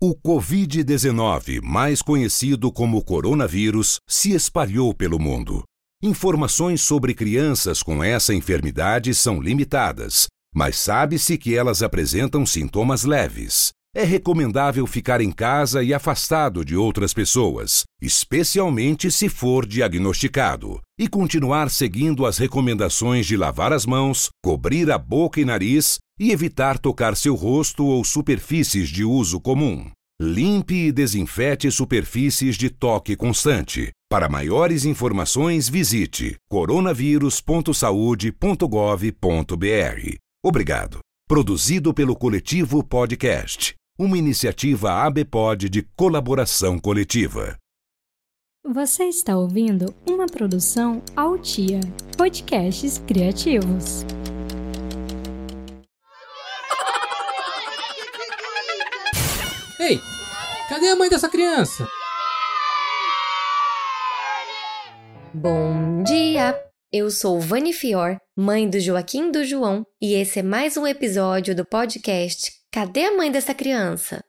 O Covid-19, mais conhecido como coronavírus, se espalhou pelo mundo. Informações sobre crianças com essa enfermidade são limitadas, mas sabe-se que elas apresentam sintomas leves. É recomendável ficar em casa e afastado de outras pessoas, especialmente se for diagnosticado, e continuar seguindo as recomendações de lavar as mãos, cobrir a boca e nariz e evitar tocar seu rosto ou superfícies de uso comum. Limpe e desinfete superfícies de toque constante. Para maiores informações, visite coronavírus.saude.gov.br. Obrigado. Produzido pelo Coletivo Podcast, uma iniciativa ABPOD de colaboração coletiva. Você está ouvindo uma produção Altia, podcasts criativos. Ei, cadê a mãe dessa criança? Bom dia! Eu sou Vani Fior, mãe do Joaquim do João, e esse é mais um episódio do podcast Cadê a mãe dessa criança?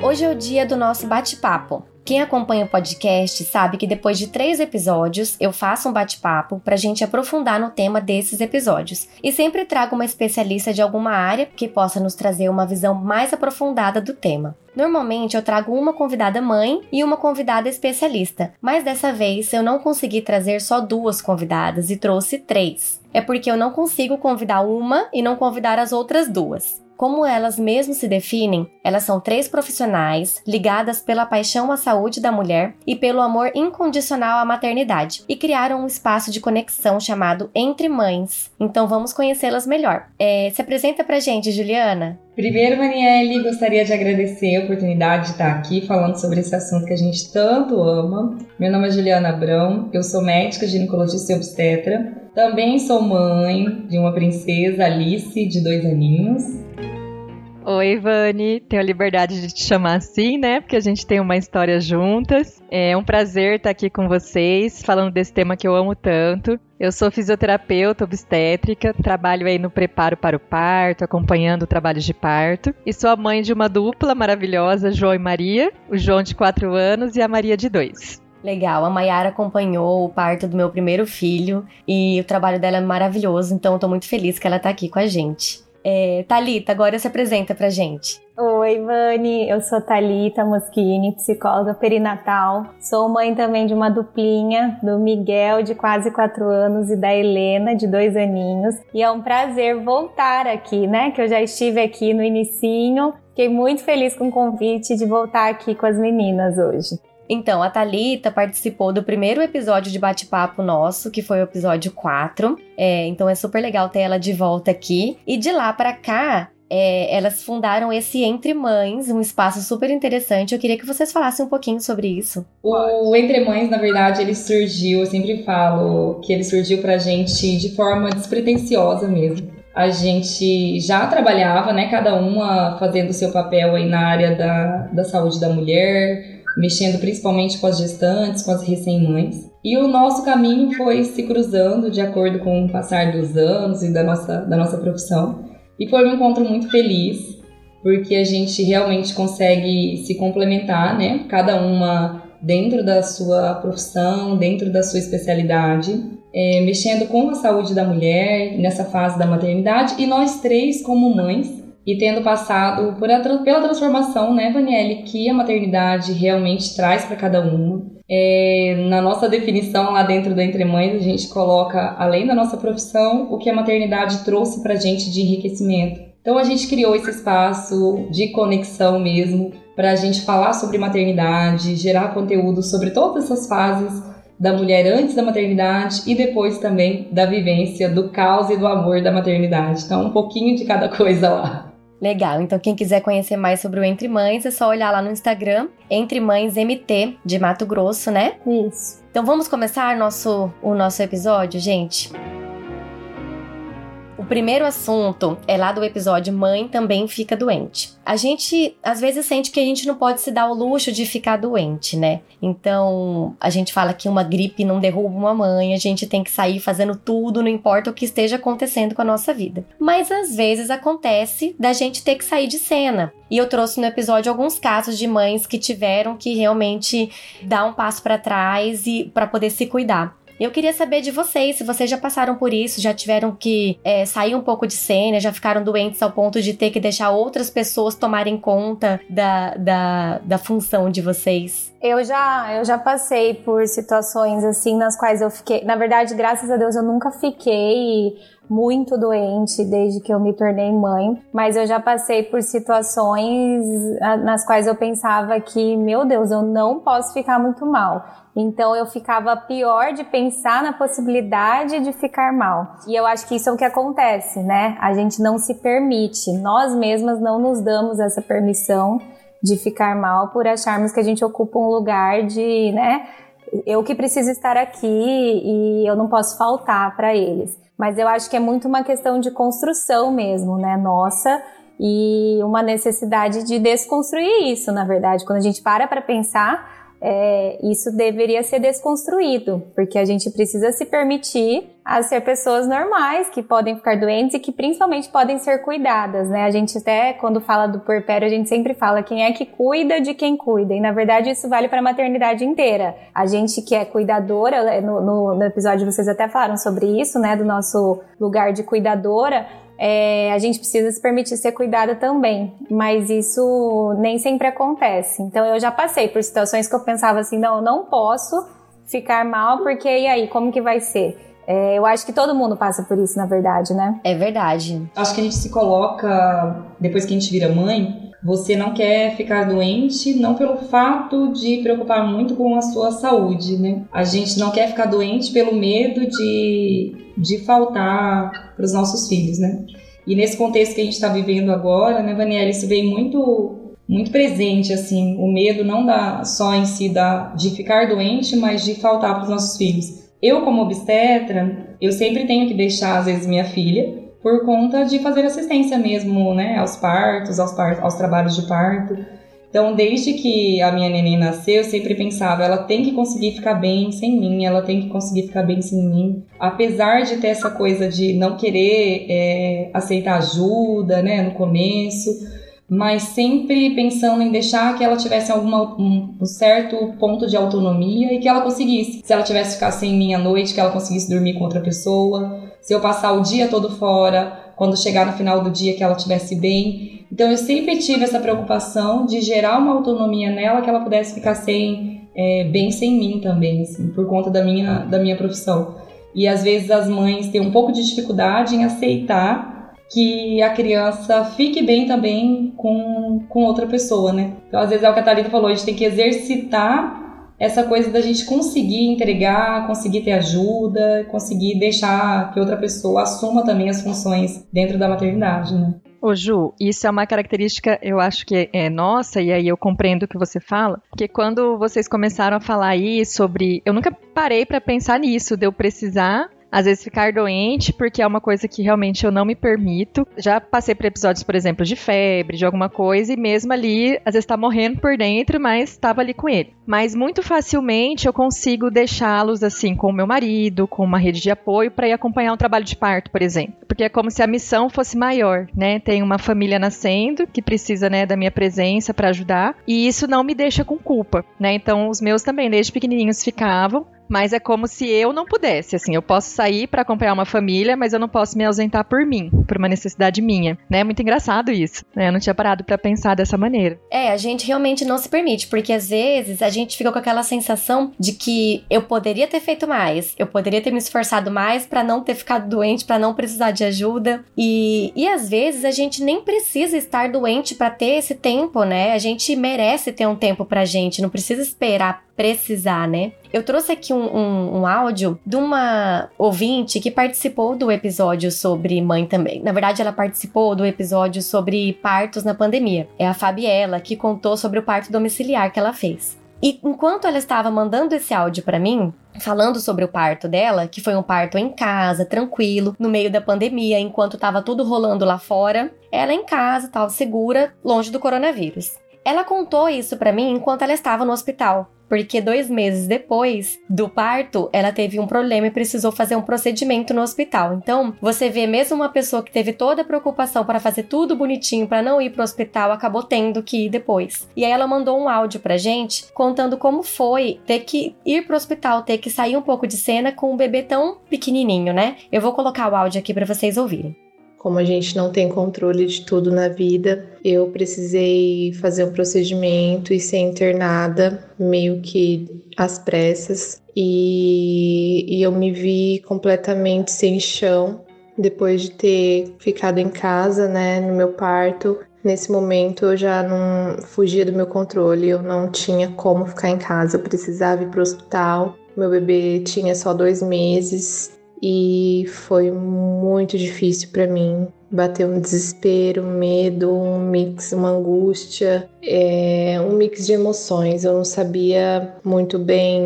Hoje é o dia do nosso bate-papo. Quem acompanha o podcast sabe que depois de três episódios eu faço um bate-papo para a gente aprofundar no tema desses episódios. E sempre trago uma especialista de alguma área que possa nos trazer uma visão mais aprofundada do tema. Normalmente eu trago uma convidada mãe e uma convidada especialista, mas dessa vez eu não consegui trazer só duas convidadas e trouxe três. É porque eu não consigo convidar uma e não convidar as outras duas. Como elas mesmo se definem, elas são três profissionais ligadas pela paixão à saúde da mulher e pelo amor incondicional à maternidade e criaram um espaço de conexão chamado Entre Mães. Então vamos conhecê-las melhor. É, se apresenta pra gente, Juliana. Primeiro, Maniele, gostaria de agradecer a oportunidade de estar aqui falando sobre esse assunto que a gente tanto ama. Meu nome é Juliana Abrão, eu sou médica, ginecologista e obstetra. Também sou mãe de uma princesa, Alice, de dois aninhos. Oi, Vani. Tenho a liberdade de te chamar assim, né? Porque a gente tem uma história juntas. É um prazer estar aqui com vocês, falando desse tema que eu amo tanto. Eu sou fisioterapeuta obstétrica, trabalho aí no preparo para o parto, acompanhando o trabalho de parto. E sou a mãe de uma dupla maravilhosa, João e Maria. O João de 4 anos e a Maria de 2. Legal, a Mayara acompanhou o parto do meu primeiro filho e o trabalho dela é maravilhoso, então tô muito feliz que ela tá aqui com a gente. É, Talita, agora se apresenta pra gente. Oi, Vani, eu sou Talita Moschini, psicóloga perinatal. Sou mãe também de uma duplinha, do Miguel, de quase quatro anos, e da Helena, de dois aninhos. E é um prazer voltar aqui, né? Que eu já estive aqui no inicinho. Fiquei muito feliz com o convite de voltar aqui com as meninas hoje. Então, a Talita participou do primeiro episódio de bate-papo nosso, que foi o episódio 4. É, então é super legal ter ela de volta aqui. E de lá para cá, é, elas fundaram esse Entre Mães, um espaço super interessante. Eu queria que vocês falassem um pouquinho sobre isso. O Entre Mães, na verdade, ele surgiu, eu sempre falo que ele surgiu pra gente de forma despretensiosa mesmo. A gente já trabalhava, né, cada uma fazendo o seu papel aí na área da, da saúde da mulher, mexendo principalmente com as gestantes, com as recém-mães. E o nosso caminho foi se cruzando de acordo com o passar dos anos e da nossa, da nossa profissão. E foi um encontro muito feliz, porque a gente realmente consegue se complementar, né? Cada uma dentro da sua profissão, dentro da sua especialidade, é, mexendo com a saúde da mulher nessa fase da maternidade e nós três como mães e tendo passado por a, pela transformação, né, Vanielle, que a maternidade realmente traz para cada uma. É, na nossa definição lá dentro da Entre Mães, a gente coloca, além da nossa profissão, o que a maternidade trouxe para a gente de enriquecimento. Então a gente criou esse espaço de conexão mesmo, para a gente falar sobre maternidade, gerar conteúdo sobre todas essas fases da mulher antes da maternidade e depois também da vivência, do caos e do amor da maternidade. Então, um pouquinho de cada coisa lá. Legal, então quem quiser conhecer mais sobre o Entre Mães é só olhar lá no Instagram, Entre Mães MT de Mato Grosso, né? Isso. Então vamos começar nosso, o nosso episódio, gente? O primeiro assunto é lá do episódio Mãe também fica doente. A gente às vezes sente que a gente não pode se dar o luxo de ficar doente, né? Então a gente fala que uma gripe não derruba uma mãe, a gente tem que sair fazendo tudo, não importa o que esteja acontecendo com a nossa vida. Mas às vezes acontece da gente ter que sair de cena. E eu trouxe no episódio alguns casos de mães que tiveram que realmente dar um passo para trás e para poder se cuidar. Eu queria saber de vocês, se vocês já passaram por isso, já tiveram que é, sair um pouco de cena, já ficaram doentes ao ponto de ter que deixar outras pessoas tomarem conta da, da, da função de vocês. Eu já, eu já passei por situações assim nas quais eu fiquei. Na verdade, graças a Deus, eu nunca fiquei muito doente desde que eu me tornei mãe, mas eu já passei por situações nas quais eu pensava que, meu Deus, eu não posso ficar muito mal. Então eu ficava pior de pensar na possibilidade de ficar mal. E eu acho que isso é o que acontece, né? A gente não se permite, nós mesmas não nos damos essa permissão de ficar mal por acharmos que a gente ocupa um lugar de, né? Eu que preciso estar aqui e eu não posso faltar para eles. Mas eu acho que é muito uma questão de construção mesmo, né? Nossa, e uma necessidade de desconstruir isso, na verdade. Quando a gente para para pensar, é, isso deveria ser desconstruído, porque a gente precisa se permitir a ser pessoas normais que podem ficar doentes e que principalmente podem ser cuidadas, né? A gente até quando fala do puerpério, a gente sempre fala quem é que cuida de quem cuida, e na verdade isso vale para a maternidade inteira. A gente que é cuidadora, no, no, no episódio vocês até falaram sobre isso, né? Do nosso lugar de cuidadora, é, a gente precisa se permitir ser cuidada também, mas isso nem sempre acontece. Então eu já passei por situações que eu pensava assim, não, eu não posso ficar mal, porque e aí, como que vai ser? É, eu acho que todo mundo passa por isso, na verdade, né? É verdade. Acho que a gente se coloca, depois que a gente vira mãe, você não quer ficar doente, não pelo fato de preocupar muito com a sua saúde, né? A gente não quer ficar doente pelo medo de, de faltar para os nossos filhos, né? E nesse contexto que a gente está vivendo agora, né, Vaniela, isso vem muito muito presente, assim, o medo não dá só em si da, de ficar doente, mas de faltar para os nossos filhos. Eu, como obstetra, eu sempre tenho que deixar, às vezes, minha filha por conta de fazer assistência mesmo, né, aos partos, aos, aos trabalhos de parto. Então, desde que a minha neném nasceu, eu sempre pensava, ela tem que conseguir ficar bem sem mim, ela tem que conseguir ficar bem sem mim. Apesar de ter essa coisa de não querer é, aceitar ajuda, né, no começo, mas sempre pensando em deixar que ela tivesse alguma, um, certo ponto de autonomia e que ela conseguisse. Se ela tivesse ficar sem mim à noite, que ela conseguisse dormir com outra pessoa. Se eu passar o dia todo fora, quando chegar no final do dia que ela estivesse bem. Então eu sempre tive essa preocupação de gerar uma autonomia nela que ela pudesse ficar sem, é, bem sem mim também, assim, por conta da minha, da minha profissão. E às vezes as mães têm um pouco de dificuldade em aceitar que a criança fique bem também com, com outra pessoa, né? Então, às vezes é o que a Thalita falou, a gente tem que exercitar essa coisa da gente conseguir entregar, conseguir ter ajuda, conseguir deixar que outra pessoa assuma também as funções dentro da maternidade, né? Ô Ju, isso é uma característica, eu acho que é nossa, e aí eu compreendo o que você fala, porque quando vocês começaram a falar aí sobre. Eu nunca parei para pensar nisso, de eu precisar às vezes ficar doente, porque é uma coisa que realmente eu não me permito. Já passei por episódios, por exemplo, de febre, de alguma coisa, e mesmo ali, às vezes tá morrendo por dentro, mas estava ali com ele. Mas muito facilmente eu consigo deixá-los assim com o meu marido, com uma rede de apoio para ir acompanhar um trabalho de parto, por exemplo. Porque é como se a missão fosse maior, né? Tem uma família nascendo que precisa, né, da minha presença para ajudar, e isso não me deixa com culpa, né? Então os meus também desde pequenininhos ficavam mas é como se eu não pudesse, assim, eu posso sair para acompanhar uma família, mas eu não posso me ausentar por mim, por uma necessidade minha, né? É muito engraçado isso, né? Eu não tinha parado para pensar dessa maneira. É, a gente realmente não se permite, porque às vezes a gente fica com aquela sensação de que eu poderia ter feito mais, eu poderia ter me esforçado mais para não ter ficado doente, para não precisar de ajuda, e, e às vezes a gente nem precisa estar doente para ter esse tempo, né? A gente merece ter um tempo pra gente, não precisa esperar precisar, né? Eu trouxe aqui um, um, um, áudio de uma ouvinte que participou do episódio sobre mãe também. Na verdade, ela participou do episódio sobre partos na pandemia. É a Fabiela que contou sobre o parto domiciliar que ela fez. E enquanto ela estava mandando esse áudio para mim, falando sobre o parto dela, que foi um parto em casa, tranquilo, no meio da pandemia, enquanto estava tudo rolando lá fora, ela em casa, tal, segura, longe do coronavírus. Ela contou isso para mim enquanto ela estava no hospital porque dois meses depois do parto, ela teve um problema e precisou fazer um procedimento no hospital. Então, você vê mesmo uma pessoa que teve toda a preocupação para fazer tudo bonitinho para não ir pro hospital, acabou tendo que ir depois. E aí ela mandou um áudio pra gente contando como foi ter que ir pro hospital, ter que sair um pouco de cena com um bebê tão pequenininho, né? Eu vou colocar o áudio aqui para vocês ouvirem. Como a gente não tem controle de tudo na vida, eu precisei fazer um procedimento e ser internada meio que às pressas. E, e eu me vi completamente sem chão depois de ter ficado em casa, né, no meu parto. Nesse momento eu já não fugia do meu controle, eu não tinha como ficar em casa, eu precisava ir para o hospital. Meu bebê tinha só dois meses e foi muito difícil para mim. Bateu um desespero, medo, um mix, uma angústia, é, um mix de emoções. Eu não sabia muito bem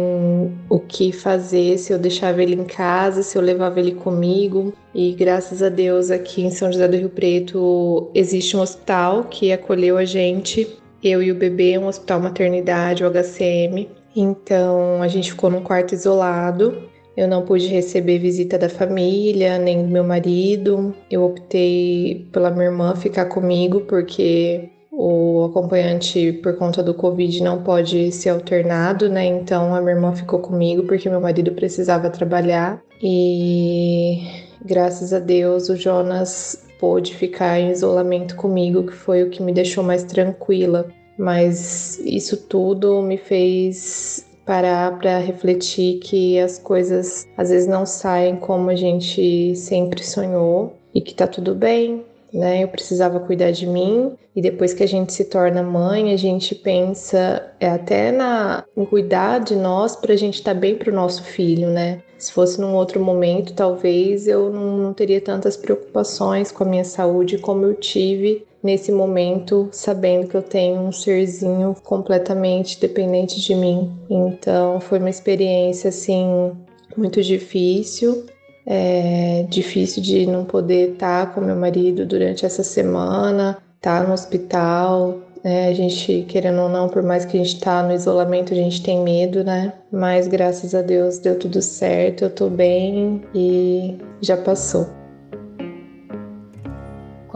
o que fazer, se eu deixava ele em casa, se eu levava ele comigo. E graças a Deus, aqui em São José do Rio Preto, existe um hospital que acolheu a gente, eu e o bebê, um hospital maternidade, o HCM. Então a gente ficou num quarto isolado eu não pude receber visita da família, nem do meu marido. Eu optei pela minha irmã ficar comigo, porque o acompanhante, por conta do Covid, não pode ser alternado, né? Então a minha irmã ficou comigo porque meu marido precisava trabalhar. E graças a Deus o Jonas pôde ficar em isolamento comigo, que foi o que me deixou mais tranquila. Mas isso tudo me fez parar para refletir que as coisas às vezes não saem como a gente sempre sonhou e que tá tudo bem, né? Eu precisava cuidar de mim e depois que a gente se torna mãe, a gente pensa é até na em cuidar de nós para a gente estar tá bem para o nosso filho, né? Se fosse num outro momento, talvez eu não, não teria tantas preocupações com a minha saúde como eu tive nesse momento, sabendo que eu tenho um serzinho completamente dependente de mim. Então foi uma experiência assim muito difícil. É difícil de não poder estar com meu marido durante essa semana, estar no hospital. É, a gente, querendo ou não, por mais que a gente tá no isolamento, a gente tem medo, né? Mas graças a Deus deu tudo certo, eu tô bem e já passou.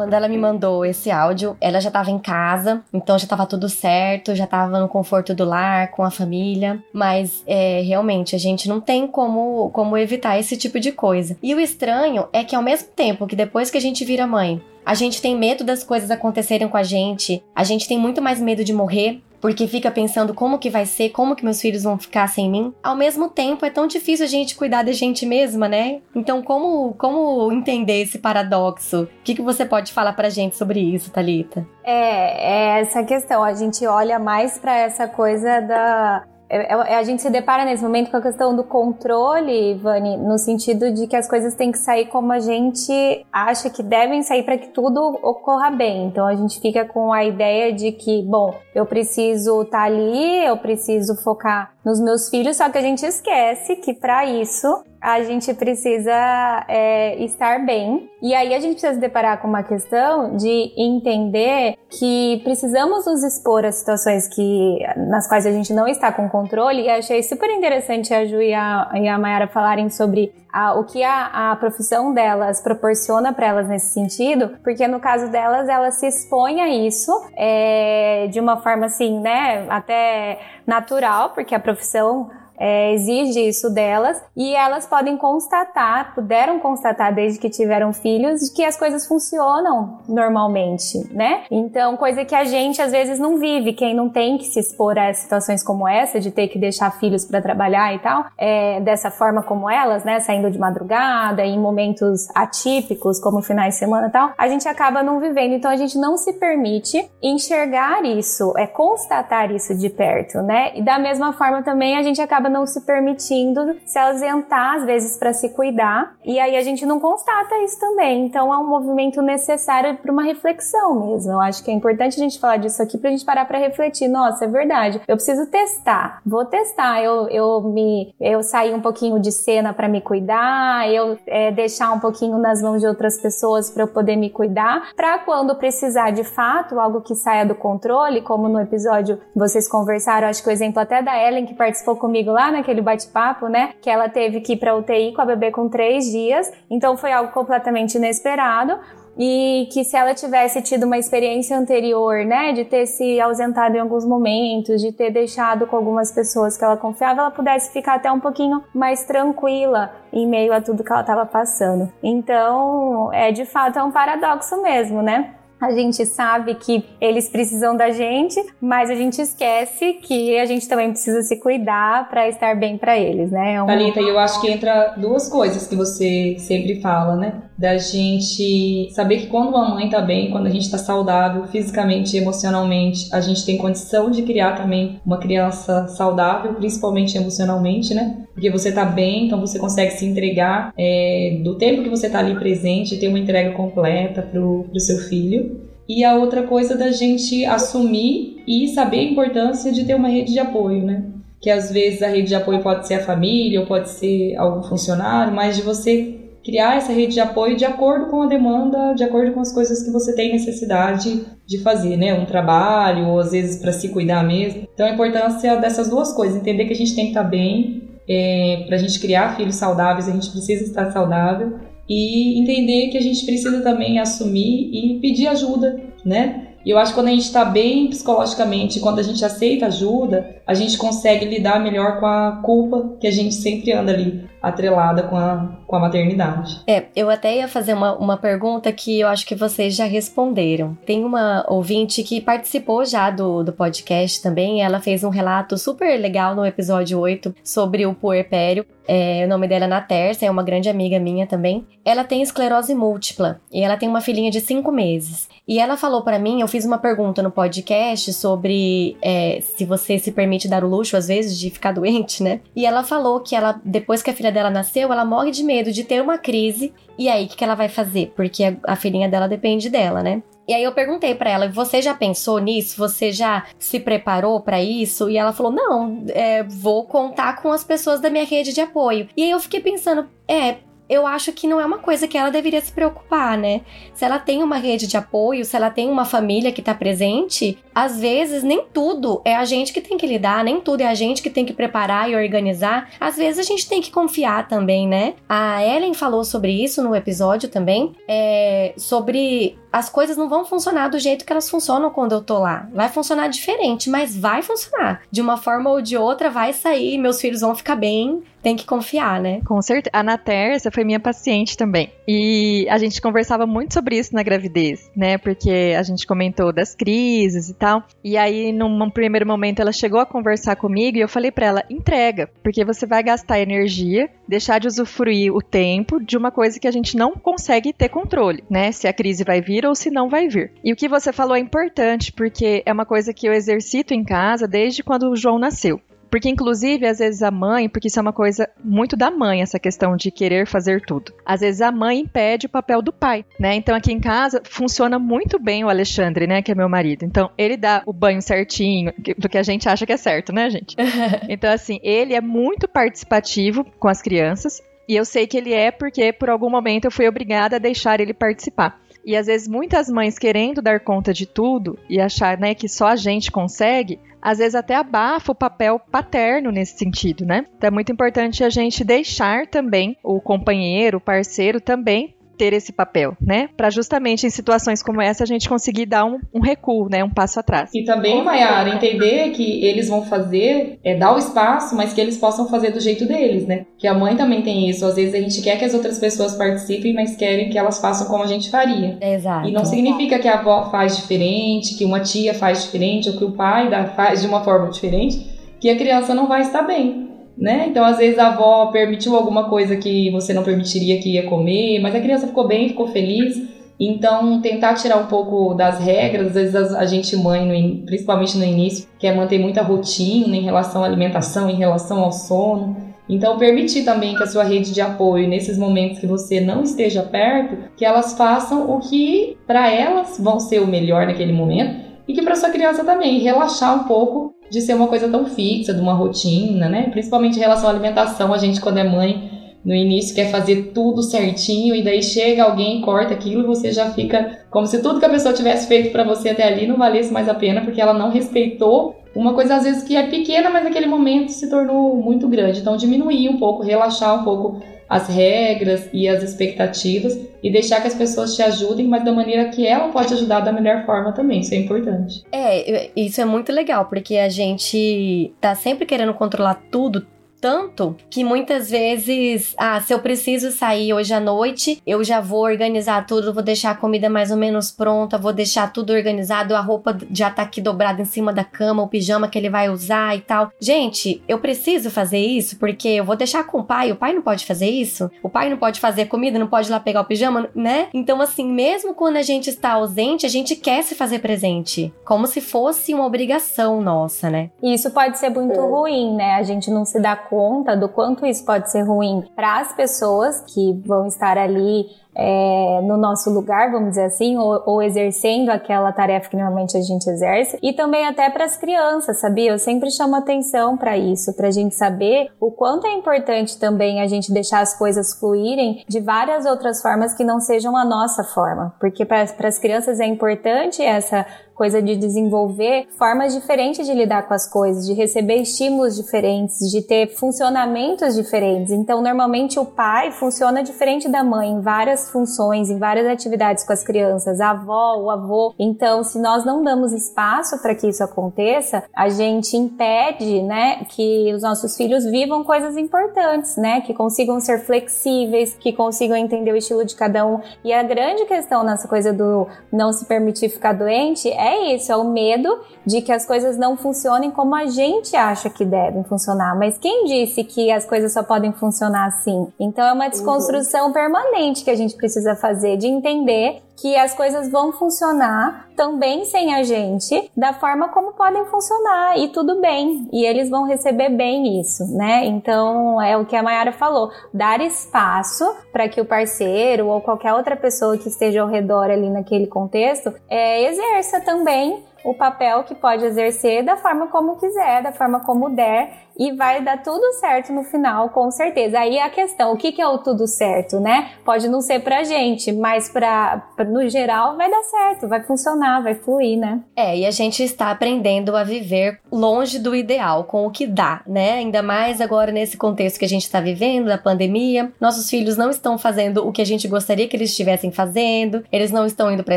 Quando ela me mandou esse áudio, ela já estava em casa, então já estava tudo certo, já estava no conforto do lar, com a família. Mas é, realmente a gente não tem como, como evitar esse tipo de coisa. E o estranho é que ao mesmo tempo que depois que a gente vira mãe, a gente tem medo das coisas acontecerem com a gente, a gente tem muito mais medo de morrer, porque fica pensando como que vai ser, como que meus filhos vão ficar sem mim. Ao mesmo tempo, é tão difícil a gente cuidar da gente mesma, né? Então, como como entender esse paradoxo? O que, que você pode falar pra gente sobre isso, Talita? É, é essa questão. A gente olha mais para essa coisa da a gente se depara nesse momento com a questão do controle, Vani, no sentido de que as coisas têm que sair como a gente acha que devem sair para que tudo ocorra bem. Então a gente fica com a ideia de que, bom, eu preciso estar tá ali, eu preciso focar nos meus filhos, só que a gente esquece que para isso a gente precisa é, estar bem. E aí a gente precisa se deparar com uma questão de entender que precisamos nos expor a situações que, nas quais a gente não está com controle. E achei super interessante a Ju e a, e a Mayara falarem sobre a, o que a, a profissão delas proporciona para elas nesse sentido, porque no caso delas, elas se expõem a isso é, de uma forma assim, né, até natural, porque a profissão é, exige isso delas e elas podem constatar, puderam constatar desde que tiveram filhos, que as coisas funcionam normalmente, né? Então, coisa que a gente às vezes não vive, quem não tem que se expor a situações como essa, de ter que deixar filhos para trabalhar e tal, é, dessa forma como elas, né? Saindo de madrugada, em momentos atípicos, como finais de semana e tal, a gente acaba não vivendo. Então, a gente não se permite enxergar isso, é constatar isso de perto, né? E da mesma forma também a gente acaba não se permitindo se ausentar, às vezes, para se cuidar. E aí a gente não constata isso também. Então é um movimento necessário para uma reflexão mesmo. Eu acho que é importante a gente falar disso aqui para a gente parar para refletir. Nossa, é verdade. Eu preciso testar. Vou testar. Eu, eu me eu sair um pouquinho de cena para me cuidar. Eu é, deixar um pouquinho nas mãos de outras pessoas para eu poder me cuidar. Para quando precisar de fato algo que saia do controle, como no episódio vocês conversaram, acho que o exemplo até da Ellen que participou comigo lá naquele bate-papo, né? Que ela teve que ir para UTI com a bebê com três dias. Então foi algo completamente inesperado e que se ela tivesse tido uma experiência anterior, né, de ter se ausentado em alguns momentos, de ter deixado com algumas pessoas que ela confiava, ela pudesse ficar até um pouquinho mais tranquila em meio a tudo que ela estava passando. Então, é de fato é um paradoxo mesmo, né? A gente sabe que eles precisam da gente, mas a gente esquece que a gente também precisa se cuidar para estar bem para eles, né? É um... Eu acho que entra duas coisas que você sempre fala, né? Da gente saber que quando a mãe tá bem, quando a gente tá saudável fisicamente e emocionalmente, a gente tem condição de criar também uma criança saudável, principalmente emocionalmente, né? Porque você tá bem, então você consegue se entregar é, do tempo que você tá ali presente, ter uma entrega completa pro, pro seu filho e a outra coisa da gente assumir e saber a importância de ter uma rede de apoio, né? Que às vezes a rede de apoio pode ser a família ou pode ser algum funcionário, mas de você criar essa rede de apoio de acordo com a demanda, de acordo com as coisas que você tem necessidade de fazer, né? Um trabalho, ou às vezes para se cuidar mesmo. Então a importância dessas duas coisas, entender que a gente tem que estar bem, é, para a gente criar filhos saudáveis, a gente precisa estar saudável e entender que a gente precisa também assumir e pedir ajuda, né? E eu acho que quando a gente está bem psicologicamente, quando a gente aceita ajuda, a gente consegue lidar melhor com a culpa que a gente sempre anda ali atrelada com a, com a maternidade. É, eu até ia fazer uma, uma pergunta que eu acho que vocês já responderam. Tem uma ouvinte que participou já do, do podcast também, ela fez um relato super legal no episódio 8 sobre o puerpério. É, o nome dela é Naterça, é uma grande amiga minha também. Ela tem esclerose múltipla e ela tem uma filhinha de 5 meses. E ela falou para mim, eu fiz uma pergunta no podcast sobre é, se você se permite dar o luxo, às vezes, de ficar doente, né? E ela falou que ela, depois que a filha filha dela nasceu, ela morre de medo de ter uma crise. E aí, o que, que ela vai fazer? Porque a, filhinha dela depende dela, né? E aí eu perguntei para ela: você já pensou nisso? Você já se preparou para isso? E ela falou: não, é, vou contar com as pessoas da minha rede de apoio. E aí eu fiquei pensando: é, eu acho que não é uma coisa que ela deveria se preocupar, né? Se ela tem uma rede de apoio, se ela tem uma família que tá presente, às vezes nem tudo é a gente que tem que lidar, nem tudo é a gente que tem que preparar e organizar. Às vezes a gente tem que confiar também, né? A Ellen falou sobre isso no episódio também, é, sobre as coisas não vão funcionar do jeito que elas funcionam quando eu tô lá. Vai funcionar diferente, mas vai funcionar. De uma forma ou de outra vai sair, meus filhos vão ficar bem. Tem que confiar, né? Com certeza. A Nater, essa foi minha paciente também. E a gente conversava muito sobre isso na gravidez, né? Porque a gente comentou das crises e tal. E aí, num primeiro momento, ela chegou a conversar comigo e eu falei para ela: entrega, porque você vai gastar energia, deixar de usufruir o tempo de uma coisa que a gente não consegue ter controle, né? Se a crise vai vir vir ou se não vai vir. E o que você falou é importante, porque é uma coisa que eu exercito em casa desde quando o João nasceu. Porque, inclusive, às vezes a mãe, porque isso é uma coisa muito da mãe, essa questão de querer fazer tudo. Às vezes a mãe impede o papel do pai, né? Então, aqui em casa, funciona muito bem o Alexandre, né? Que é meu marido. Então, ele dá o banho certinho, do que a gente acha que é certo, né, gente? Então, assim, ele é muito participativo com as crianças. E eu sei que ele é porque, por algum momento, eu fui obrigada a deixar ele participar. E às vezes muitas mães querendo dar conta de tudo e achar, né, que só a gente consegue, às vezes até abafa o papel paterno nesse sentido, né? Então é muito importante a gente deixar também o companheiro, o parceiro também ter esse papel, né? Para justamente em situações como essa a gente conseguir dar um, um recuo, né? Um passo atrás. E também, Mayara, entender que eles vão fazer, é dar o espaço, mas que eles possam fazer do jeito deles, né? Que a mãe também tem isso. Às vezes a gente quer que as outras pessoas participem, mas querem que elas façam como a gente faria. Exato. E não significa que a avó faz diferente, que uma tia faz diferente, ou que o pai faz de uma forma diferente, que a criança não vai estar bem né? Então, às vezes a avó permitiu alguma coisa que você não permitiria que ia comer, mas a criança ficou bem, ficou feliz. Então, tentar tirar um pouco das regras, às vezes a gente mãe, principalmente no início, quer manter muita rotina em relação à alimentação, em relação ao sono. Então, permitir também que a sua rede de apoio, nesses momentos que você não esteja perto, que elas façam o que para elas vão ser o melhor naquele momento e que para sua criança também relaxar um pouco de ser uma coisa tão fixa, de uma rotina, né? Principalmente em relação à alimentação, a gente quando é mãe no início quer fazer tudo certinho e daí chega alguém corta aquilo você já fica como se tudo que a pessoa tivesse feito para você até ali não valesse mais a pena porque ela não respeitou uma coisa às vezes que é pequena, mas naquele momento se tornou muito grande. Então diminuir um pouco, relaxar um pouco as regras e as expectativas e deixar que as pessoas te ajudem, mas da maneira que ela pode ajudar da melhor forma também. Isso é importante. É, isso é muito legal, porque a gente tá sempre querendo controlar tudo, tanto que muitas vezes, ah, se eu preciso sair hoje à noite, eu já vou organizar tudo, vou deixar a comida mais ou menos pronta, vou deixar tudo organizado, a roupa já tá aqui dobrada em cima da cama, o pijama que ele vai usar e tal. Gente, eu preciso fazer isso porque eu vou deixar com o pai, o pai não pode fazer isso, o pai não pode fazer comida, não pode ir lá pegar o pijama, né? Então, assim, mesmo quando a gente está ausente, a gente quer se fazer presente, como se fosse uma obrigação nossa, né? E isso pode ser muito é. ruim, né? A gente não se dá conta do quanto isso pode ser ruim para as pessoas que vão estar ali é, no nosso lugar, vamos dizer assim, ou, ou, exercendo aquela tarefa que normalmente a gente exerce, e também até para as crianças, sabia? Eu sempre chamo atenção para isso, para a gente saber o quanto é importante também a gente deixar as coisas fluírem de várias outras formas que não sejam a nossa forma, porque para as crianças é importante essa coisa de desenvolver formas diferentes de lidar com as coisas, de receber estímulos diferentes, de ter funcionamentos diferentes. Então, normalmente o pai funciona diferente da mãe em várias funções, em várias atividades com as crianças, a avó, o avô. Então, se nós não damos espaço para que isso aconteça, a gente impede, né, que os nossos filhos vivam coisas importantes, né, que consigam ser flexíveis, que consigam entender o estilo de cada um. E a grande questão nessa coisa do não se permitir ficar doente é é isso, é o medo de que as coisas não funcionem como a gente acha que devem funcionar. Mas quem disse que as coisas só podem funcionar assim? Então é uma desconstrução uhum. permanente que a gente precisa fazer de entender que as coisas vão funcionar também sem a gente, da forma como podem funcionar e tudo bem. E eles vão receber bem isso, né? Então é o que a Mayara falou: dar espaço para que o parceiro ou qualquer outra pessoa que esteja ao redor ali naquele contexto é, exerça também o papel que pode exercer da forma como quiser, da forma como der, e vai dar tudo certo no final, com certeza. Aí a questão, o que, que é o tudo certo, né? Pode não ser pra gente, mas pra, pra, no geral vai dar certo, vai funcionar, vai fluir, né? É, e a gente está aprendendo a viver longe do ideal, com o que dá, né? Ainda mais agora nesse contexto que a gente está vivendo, da pandemia. Nossos filhos não estão fazendo o que a gente gostaria que eles estivessem fazendo, eles não estão indo pra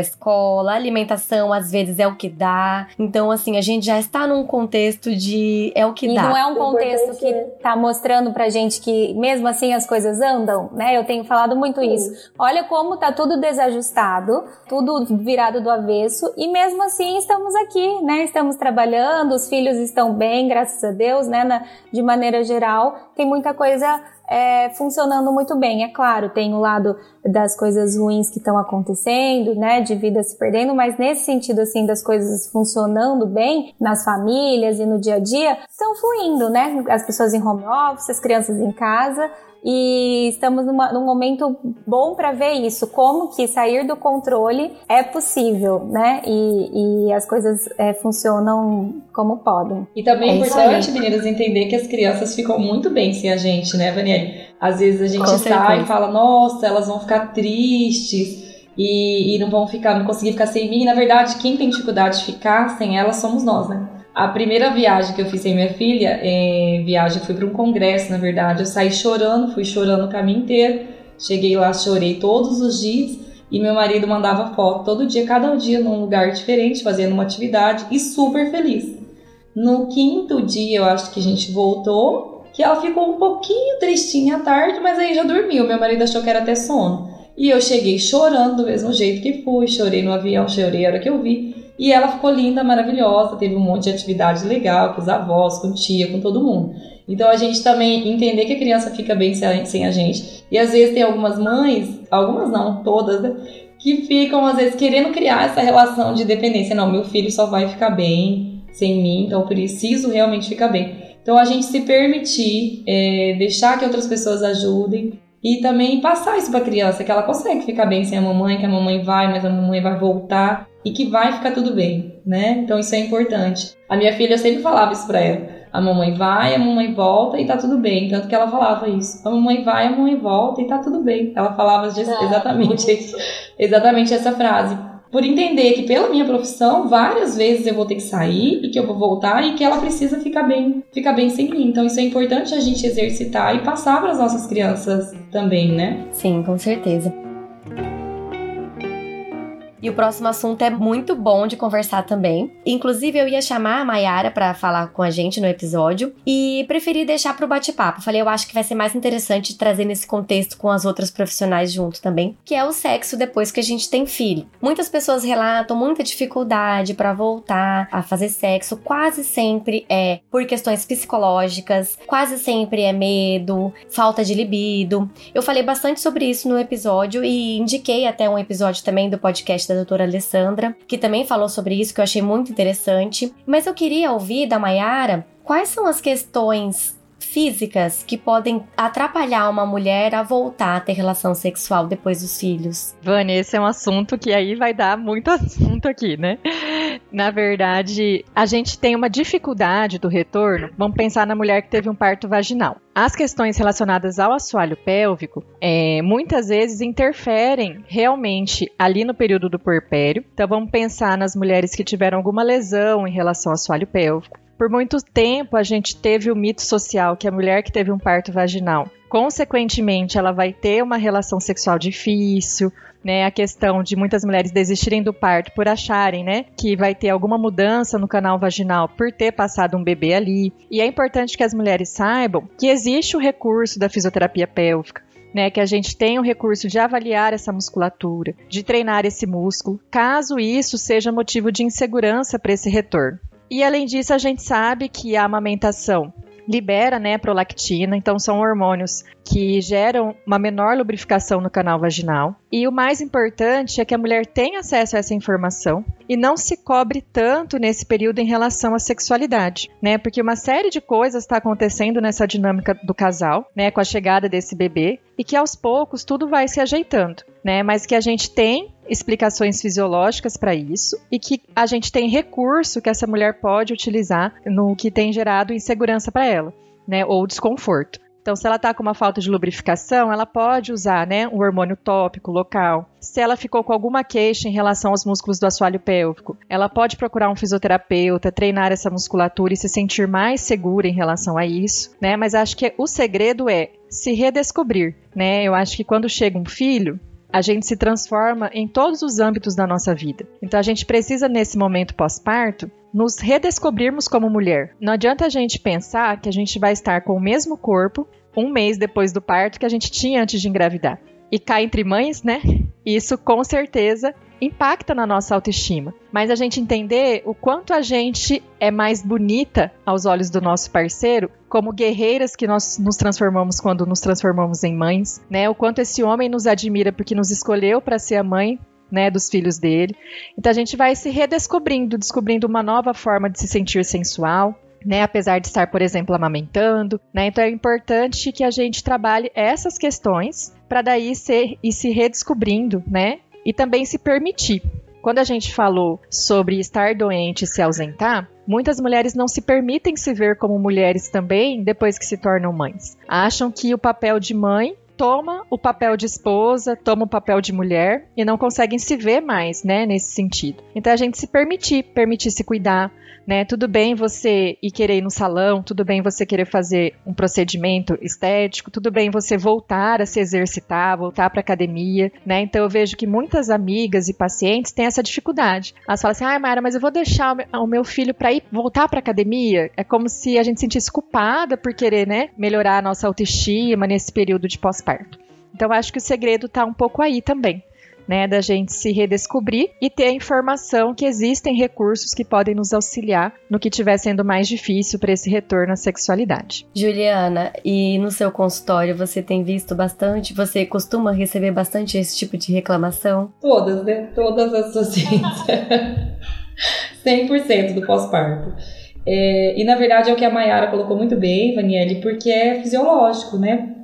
escola, a alimentação às vezes é o que dá. Então, assim, a gente já está num contexto de é o que e dá. Não é um contexto que está mostrando pra gente que mesmo assim as coisas andam, né? Eu tenho falado muito isso. Olha como tá tudo desajustado, tudo virado do avesso e mesmo assim estamos aqui, né? Estamos trabalhando, os filhos estão bem, graças a Deus, né? Na, de maneira geral, tem muita coisa é, funcionando muito bem. É claro, tem o lado das coisas ruins que estão acontecendo, né, de vida se perdendo, mas nesse sentido, assim, das coisas funcionando bem nas famílias e no dia a dia, estão fluindo, né? As pessoas em home office, as crianças em casa, e estamos numa, num momento bom para ver isso, como que sair do controle é possível, né? E, e as coisas é, funcionam como podem. E também é importante, meninas, entender que as crianças ficam muito bem sem a gente, né, Vanielle? Às vezes a gente sai e fala, nossa, elas vão ficar tristes. E, e não vão ficar, não conseguir ficar sem mim. Na verdade, quem tem dificuldade de ficar sem elas somos nós, né? A primeira viagem que eu fiz sem minha filha, é, viagem, fui para um congresso, na verdade. Eu saí chorando, fui chorando o caminho inteiro. Cheguei lá, chorei todos os dias. E meu marido mandava foto todo dia, cada dia num lugar diferente, fazendo uma atividade e super feliz. No quinto dia, eu acho que a gente voltou, que ela ficou um pouquinho tristinha à tarde, mas aí já dormiu. Meu marido achou que era até sono. E eu cheguei chorando do mesmo jeito que fui, chorei no avião, chorei a hora que eu vi. E ela ficou linda, maravilhosa, teve um monte de atividade legal com os avós, com tia, com todo mundo. Então a gente também entender que a criança fica bem sem a gente. E às vezes tem algumas mães, algumas não, todas, né? que ficam às vezes querendo criar essa relação de dependência. Não, meu filho só vai ficar bem sem mim, então eu preciso realmente ficar bem. Então a gente se permitir, é, deixar que outras pessoas ajudem e também passar isso para a criança, que ela consegue ficar bem sem a mamãe, que a mamãe vai, mas a mamãe vai voltar e que vai ficar tudo bem, né? Então isso é importante. A minha filha sempre falava isso para ela. A mamãe vai, a mamãe volta e tá tudo bem. Tanto que ela falava isso. A mamãe vai, a mamãe volta e tá tudo bem. Ela falava ah, exatamente, exatamente essa frase. Por entender que pela minha profissão, várias vezes eu vou ter que sair e que eu vou voltar e que ela precisa ficar bem, ficar bem sem mim. Então isso é importante a gente exercitar e passar para as nossas crianças também, né? Sim, com certeza. E o próximo assunto é muito bom de conversar também. Inclusive, eu ia chamar a Mayara para falar com a gente no episódio e preferi deixar para o bate-papo. Falei, eu acho que vai ser mais interessante trazer nesse contexto com as outras profissionais junto também, que é o sexo depois que a gente tem filho. Muitas pessoas relatam muita dificuldade para voltar a fazer sexo, quase sempre é por questões psicológicas, quase sempre é medo, falta de libido. Eu falei bastante sobre isso no episódio e indiquei até um episódio também do podcast da doutora Alessandra, que também falou sobre isso, que eu achei muito interessante. Mas eu queria ouvir da Mayara quais são as questões físicas que podem atrapalhar uma mulher a voltar a ter relação sexual depois dos filhos? Vânia, esse é um assunto que aí vai dar muito assunto aqui, né? Na verdade, a gente tem uma dificuldade do retorno. Vamos pensar na mulher que teve um parto vaginal. As questões relacionadas ao assoalho pélvico é, muitas vezes interferem realmente ali no período do puerpério. Então vamos pensar nas mulheres que tiveram alguma lesão em relação ao assoalho pélvico. Por muito tempo, a gente teve o mito social que a mulher que teve um parto vaginal, consequentemente, ela vai ter uma relação sexual difícil, né, a questão de muitas mulheres desistirem do parto por acharem, né, que vai ter alguma mudança no canal vaginal por ter passado um bebê ali. E é importante que as mulheres saibam que existe o recurso da fisioterapia pélvica. Né, que a gente tem o recurso de avaliar essa musculatura, de treinar esse músculo, caso isso seja motivo de insegurança para esse retorno. E além disso, a gente sabe que a amamentação libera né, prolactina, então são hormônios que geram uma menor lubrificação no canal vaginal. E o mais importante é que a mulher tenha acesso a essa informação e não se cobre tanto nesse período em relação à sexualidade, né? Porque uma série de coisas está acontecendo nessa dinâmica do casal, né, com a chegada desse bebê, e que aos poucos tudo vai se ajeitando, né? Mas que a gente tem explicações fisiológicas para isso e que a gente tem recurso que essa mulher pode utilizar no que tem gerado insegurança para ela, né, ou desconforto. Então, se ela está com uma falta de lubrificação, ela pode usar né, um hormônio tópico local. Se ela ficou com alguma queixa em relação aos músculos do assoalho pélvico, ela pode procurar um fisioterapeuta, treinar essa musculatura e se sentir mais segura em relação a isso. Né? Mas acho que o segredo é se redescobrir. Né? Eu acho que quando chega um filho, a gente se transforma em todos os âmbitos da nossa vida. Então a gente precisa, nesse momento pós-parto, nos redescobrirmos como mulher. Não adianta a gente pensar que a gente vai estar com o mesmo corpo um mês depois do parto que a gente tinha antes de engravidar. E cá entre mães, né? Isso com certeza impacta na nossa autoestima. Mas a gente entender o quanto a gente é mais bonita aos olhos do nosso parceiro, como guerreiras que nós nos transformamos quando nos transformamos em mães, né? O quanto esse homem nos admira porque nos escolheu para ser a mãe né, dos filhos dele. Então a gente vai se redescobrindo, descobrindo uma nova forma de se sentir sensual, né, apesar de estar, por exemplo, amamentando, né? Então é importante que a gente trabalhe essas questões para daí ser e se redescobrindo, né? E também se permitir. Quando a gente falou sobre estar doente e se ausentar, muitas mulheres não se permitem se ver como mulheres também depois que se tornam mães. Acham que o papel de mãe toma o papel de esposa, toma o papel de mulher e não conseguem se ver mais, né, nesse sentido. Então a gente se permitir, permitir se cuidar, né? Tudo bem você ir querer ir no salão, tudo bem você querer fazer um procedimento estético, tudo bem você voltar a se exercitar, voltar para academia, né? Então eu vejo que muitas amigas e pacientes têm essa dificuldade. Elas falam assim: "Ah, Mara, mas eu vou deixar o meu filho para ir voltar para academia". É como se a gente sentisse culpada por querer, né, melhorar a nossa autoestima nesse período de Então acho que o segredo está um pouco aí também né, da gente se redescobrir e ter a informação que existem recursos que podem nos auxiliar no que estiver sendo mais difícil para esse retorno à sexualidade. Juliana, e no seu consultório você tem visto bastante? Você costuma receber bastante esse tipo de reclamação? Todas, né? Todas as pacientes. 100% do pós-parto. É, e na verdade é o que a Mayara colocou muito bem, Vanielle, porque é fisiológico, né?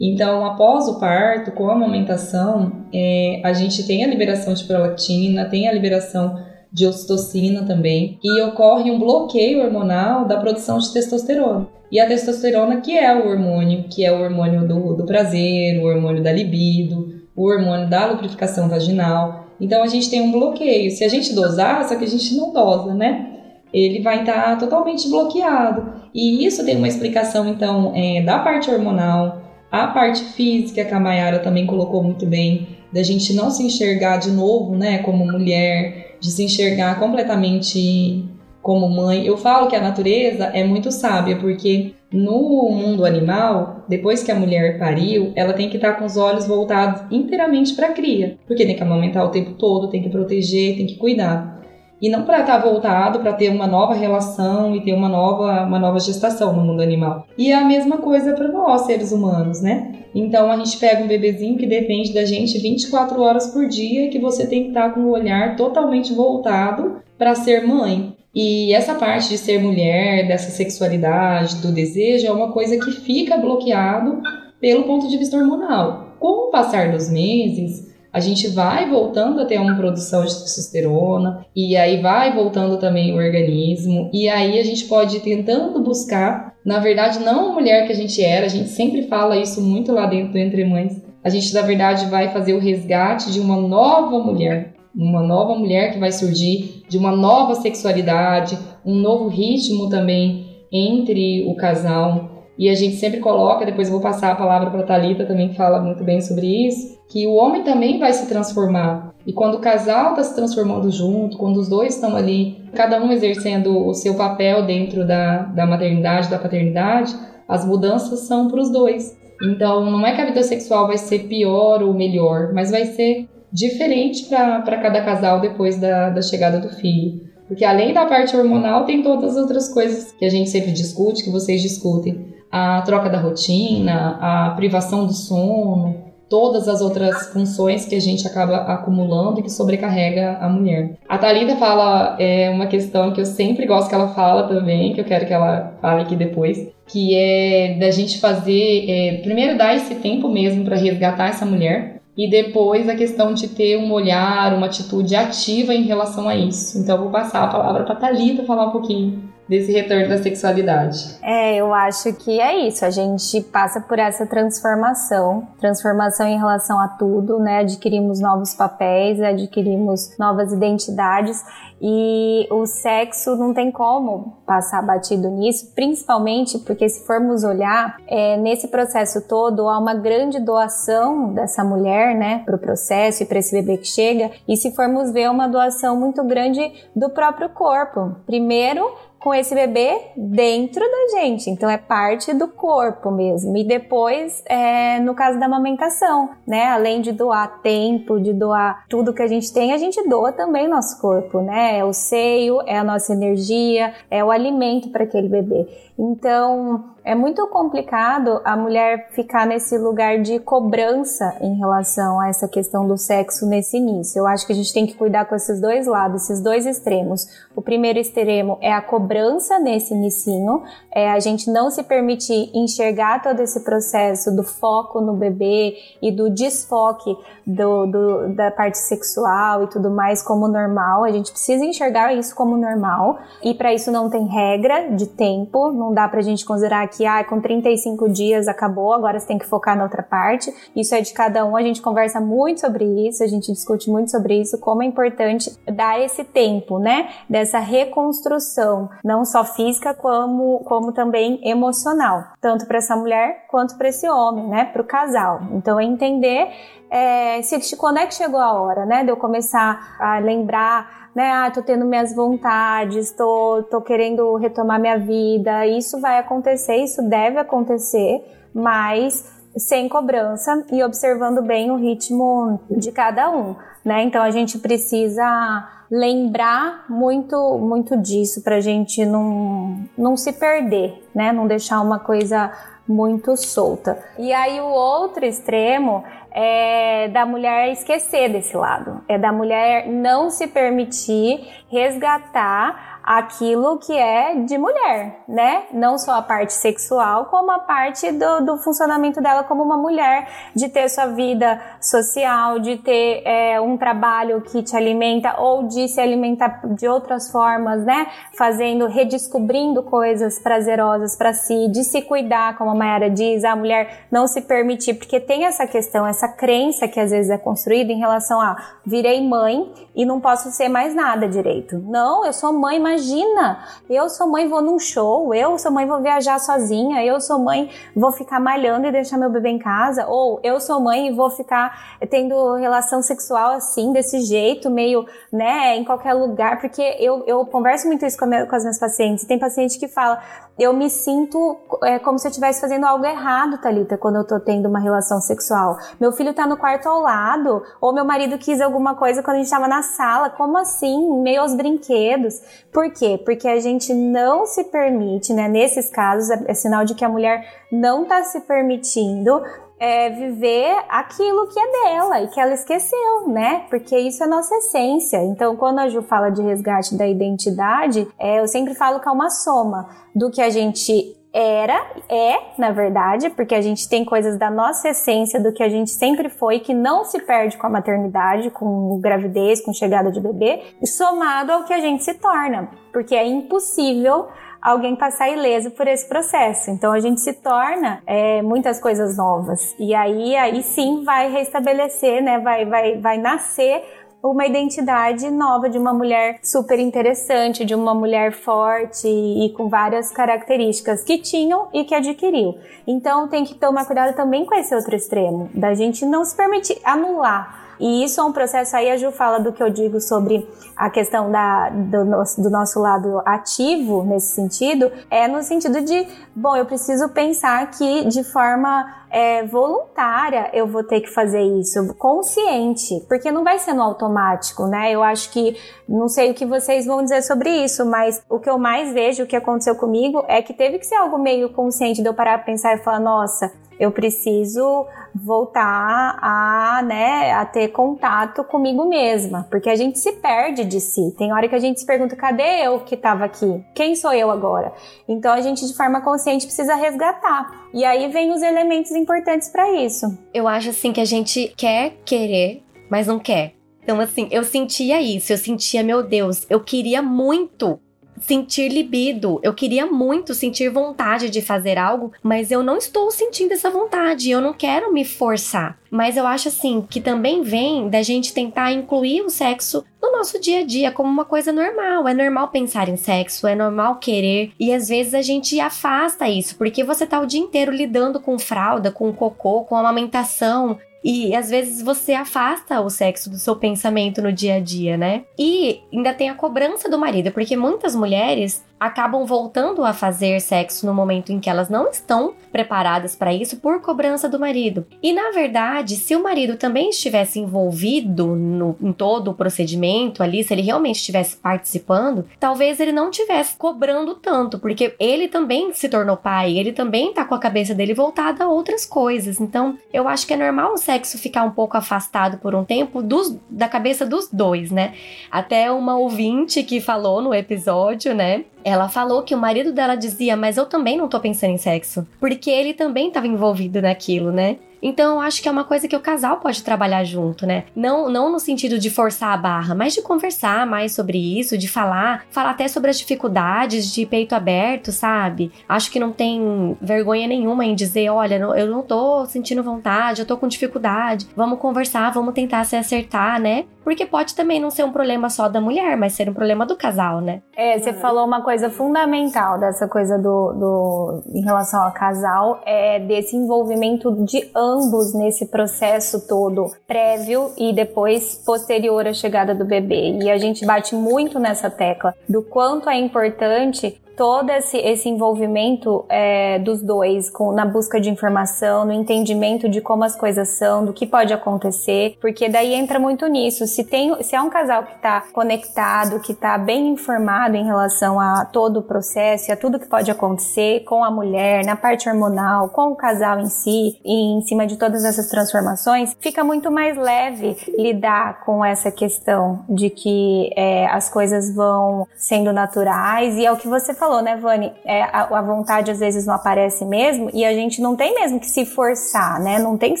Então, após o parto, com a amamentação, é, a gente tem a liberação de prolactina, tem a liberação de ocitocina também, e ocorre um bloqueio hormonal da produção de testosterona. E a testosterona, que é o hormônio, que é o hormônio do, do prazer, o hormônio da libido, o hormônio da lubrificação vaginal. Então, a gente tem um bloqueio. Se a gente dosar, só que a gente não dosa, né? Ele vai estar tá totalmente bloqueado. E isso tem uma explicação, então, é, da parte hormonal, a parte física, que a Mayara também colocou muito bem, da gente não se enxergar de novo, né, como mulher, de se enxergar completamente como mãe. Eu falo que a natureza é muito sábia, porque no mundo animal, depois que a mulher pariu, ela tem que estar com os olhos voltados inteiramente para a cria, porque tem que amamentar o tempo todo, tem que proteger, tem que cuidar e não para estar tá voltado para ter uma nova relação e ter uma nova, uma nova gestação no mundo animal. E é a mesma coisa para nós, seres humanos, né? Então a gente pega um bebezinho que depende da gente 24 horas por dia e que você tem que estar tá com o olhar totalmente voltado para ser mãe. E essa parte de ser mulher, dessa sexualidade, do desejo, é uma coisa que fica bloqueado pelo ponto de vista hormonal. Com o passar dos meses, a gente vai voltando a ter uma produção de testosterona e aí vai voltando também o organismo e aí a gente pode ir tentando buscar, na verdade, não a mulher que a gente era, a gente sempre fala isso muito lá dentro do Entre Mães. A gente, na verdade, vai fazer o resgate de uma nova mulher, uma nova mulher que vai surgir, de uma nova sexualidade, um novo ritmo também entre o casal. E a gente sempre coloca, depois eu vou passar a palavra para a Thalita também que fala muito bem sobre isso, que o homem também vai se transformar. E quando o casal está se transformando junto, quando os dois estão ali, cada um exercendo o seu papel dentro da, da maternidade, da paternidade, as mudanças são para os dois. Então, não é que a vida sexual vai ser pior ou melhor, mas vai ser diferente para cada casal depois da, da chegada do filho. Porque além da parte hormonal, tem todas as outras coisas que a gente sempre discute, que vocês discutem a troca da rotina, a privação do sono, todas as outras funções que a gente acaba acumulando e que sobrecarrega a mulher. A Thalita fala é, uma questão que eu sempre gosto que ela fala também, que eu quero que ela fale aqui depois, que é da gente fazer, é, primeiro dar esse tempo mesmo para resgatar essa mulher, e depois a questão de ter um olhar, uma atitude ativa em relação a isso. Então eu vou passar a palavra para a Thalita falar um pouquinho desse retorno da sexualidade? É, eu acho que é isso. A gente passa por essa transformação, transformação em relação a tudo, né? Adquirimos novos papéis, adquirimos novas identidades e o sexo não tem como passar batido nisso, principalmente porque se formos olhar é, nesse processo todo há uma grande doação dessa mulher, né, para o processo e para esse bebê que chega. E se formos ver uma doação muito grande do próprio corpo, primeiro com esse bebê dentro da gente. Então é parte do corpo mesmo. E depois, é, no caso da amamentação, né? Além de doar tempo, de doar tudo que a gente tem, a gente doa também nosso corpo, né? É o seio, é a nossa energia, é o alimento para aquele bebê. Então, é muito complicado a mulher ficar nesse lugar de cobrança em relação a essa questão do sexo nesse início. Eu acho que a gente tem que cuidar com esses dois lados, esses dois extremos. O primeiro extremo é a cobrança nesse inicinho, é a gente não se permitir enxergar todo esse processo do foco no bebê e do desfoque do, do, da parte sexual e tudo mais como normal. A gente precisa enxergar isso como normal e para isso não tem regra de tempo, não dá pra gente considerar que ah, com 35 dias acabou, agora você tem que focar na outra parte. Isso é de cada um, a gente conversa muito sobre isso, a gente discute muito sobre isso, como é importante dar esse tempo, né? Dessa reconstrução, não só física como, como também emocional, tanto para essa mulher quanto para esse homem, né? Para o casal. Então é entender é, se, quando é que chegou a hora, né? De eu começar a lembrar, né? Ah, tô tendo minhas vontades, tô, tô querendo retomar minha vida. Isso vai acontecer, isso deve acontecer, mas sem cobrança e observando bem o ritmo de cada um, né? Então a gente precisa lembrar muito muito disso para a gente não, não se perder, né? Não deixar uma coisa muito solta. E aí o outro extremo é da mulher esquecer desse lado, é da mulher não se permitir resgatar aquilo que é de mulher, né? Não só a parte sexual, como a parte do, do funcionamento dela como uma mulher, de ter sua vida social, de ter é, um trabalho que te alimenta ou de se alimentar de outras formas, né? Fazendo, redescobrindo coisas prazerosas para si, de se cuidar, como a Mayara diz, a mulher não se permitir, porque tem essa questão, essa crença que às vezes é construída em relação a virei mãe e não posso ser mais nada direito. Não, eu sou mãe, mas Imagina, eu sou mãe, vou num show, eu sou mãe, vou viajar sozinha, eu sou mãe, vou ficar malhando e deixar meu bebê em casa, ou eu sou mãe e vou ficar tendo relação sexual assim, desse jeito, meio, né, em qualquer lugar, porque eu, eu converso muito isso com, com as minhas pacientes, tem paciente que fala, eu me sinto é, como se eu estivesse fazendo algo errado, Talita, quando eu tô tendo uma relação sexual. Meu filho tá no quarto ao lado, ou meu marido quis alguma coisa quando a gente tava na sala, como assim? Meio aos brinquedos. Por quê? Porque a gente não se permite, né? Nesses casos, é, é sinal de que a mulher não tá se permitindo é, viver aquilo que é dela e que ela esqueceu, né? Porque isso é nossa essência. Então, quando a Ju fala de resgate da identidade, é, eu sempre falo que é uma soma do que a gente era, é, na verdade, porque a gente tem coisas da nossa essência, do que a gente sempre foi, que não se perde com a maternidade, com gravidez, com chegada de bebê, somado ao que a gente se torna, porque é impossível alguém passar ileso por esse processo. Então a gente se torna é, muitas coisas novas. E aí, aí sim vai restabelecer, né? Vai, vai, vai nascer uma identidade nova de uma mulher super interessante, de uma mulher forte e com várias características que tinham e que adquiriu. Então tem que tomar cuidado também com esse outro extremo, da gente não se permitir anular e isso é um processo, aí a Ju fala do que eu digo sobre a questão da, do, nosso, do nosso lado ativo nesse sentido, é no sentido de, bom, eu preciso pensar que de forma é, voluntária eu vou ter que fazer isso, consciente, porque não vai ser no automático, né? Eu acho que, não sei o que vocês vão dizer sobre isso, mas o que eu mais vejo, o que aconteceu comigo, é que teve que ser algo meio consciente de eu parar pra pensar e falar, nossa, eu preciso voltar a, né, a ter contato comigo mesma, porque a gente se perde de si. Tem hora que a gente se pergunta, cadê eu que estava aqui? Quem sou eu agora? Então a gente de forma consciente precisa resgatar. E aí vem os elementos importantes para isso. Eu acho assim que a gente quer querer, mas não quer. Então assim, eu sentia isso, eu sentia, meu Deus, eu queria muito sentir libido. Eu queria muito sentir vontade de fazer algo, mas eu não estou sentindo essa vontade. Eu não quero me forçar. Mas eu acho assim que também vem da gente tentar incluir o sexo no nosso dia a dia como uma coisa normal. É normal pensar em sexo, é normal querer e às vezes a gente afasta isso porque você tá o dia inteiro lidando com fralda, com cocô, com amamentação, e às vezes você afasta o sexo do seu pensamento no dia a dia, né? E ainda tem a cobrança do marido, porque muitas mulheres acabam voltando a fazer sexo no momento em que elas não estão preparadas para isso por cobrança do marido. E na verdade, se o marido também estivesse envolvido no, em todo o procedimento ali, se ele realmente estivesse participando, talvez ele não estivesse cobrando tanto, porque ele também se tornou pai, ele também tá com a cabeça dele voltada a outras coisas. Então, eu acho que é normal o sexo ficar um pouco afastado por um tempo dos, da cabeça dos dois, né? Até uma ouvinte que falou no episódio, né? Ela falou que o marido dela dizia, mas eu também não tô pensando em sexo. Porque ele também estava envolvido naquilo, né? Então, eu acho que é uma coisa que o casal pode trabalhar junto, né? Não, não no sentido de forçar a barra, mas de conversar mais sobre isso, de falar, falar até sobre as dificuldades de peito aberto, sabe? Acho que não tem vergonha nenhuma em dizer, olha, eu não tô sentindo vontade, eu tô com dificuldade, vamos conversar, vamos tentar se acertar, né? Porque pode também não ser um problema só da mulher, mas ser um problema do casal, né? É, você falou uma coisa fundamental dessa coisa do, do em relação ao casal, é desse envolvimento de ambos ambos nesse processo todo prévio e depois posterior à chegada do bebê. E a gente bate muito nessa tecla do quanto é importante todo esse, esse envolvimento é, dos dois com, na busca de informação, no entendimento de como as coisas são, do que pode acontecer, porque daí entra muito nisso. Se tem, se é um casal que está conectado, que está bem informado em relação a todo o processo e a tudo que pode acontecer com a mulher, na parte hormonal, com o casal em si, e em cima de todas essas transformações, fica muito mais leve lidar com essa questão de que é, as coisas vão sendo naturais e é o que você falou, né, Vani? É, a, a vontade às vezes não aparece mesmo e a gente não tem mesmo que se forçar, né? Não tem que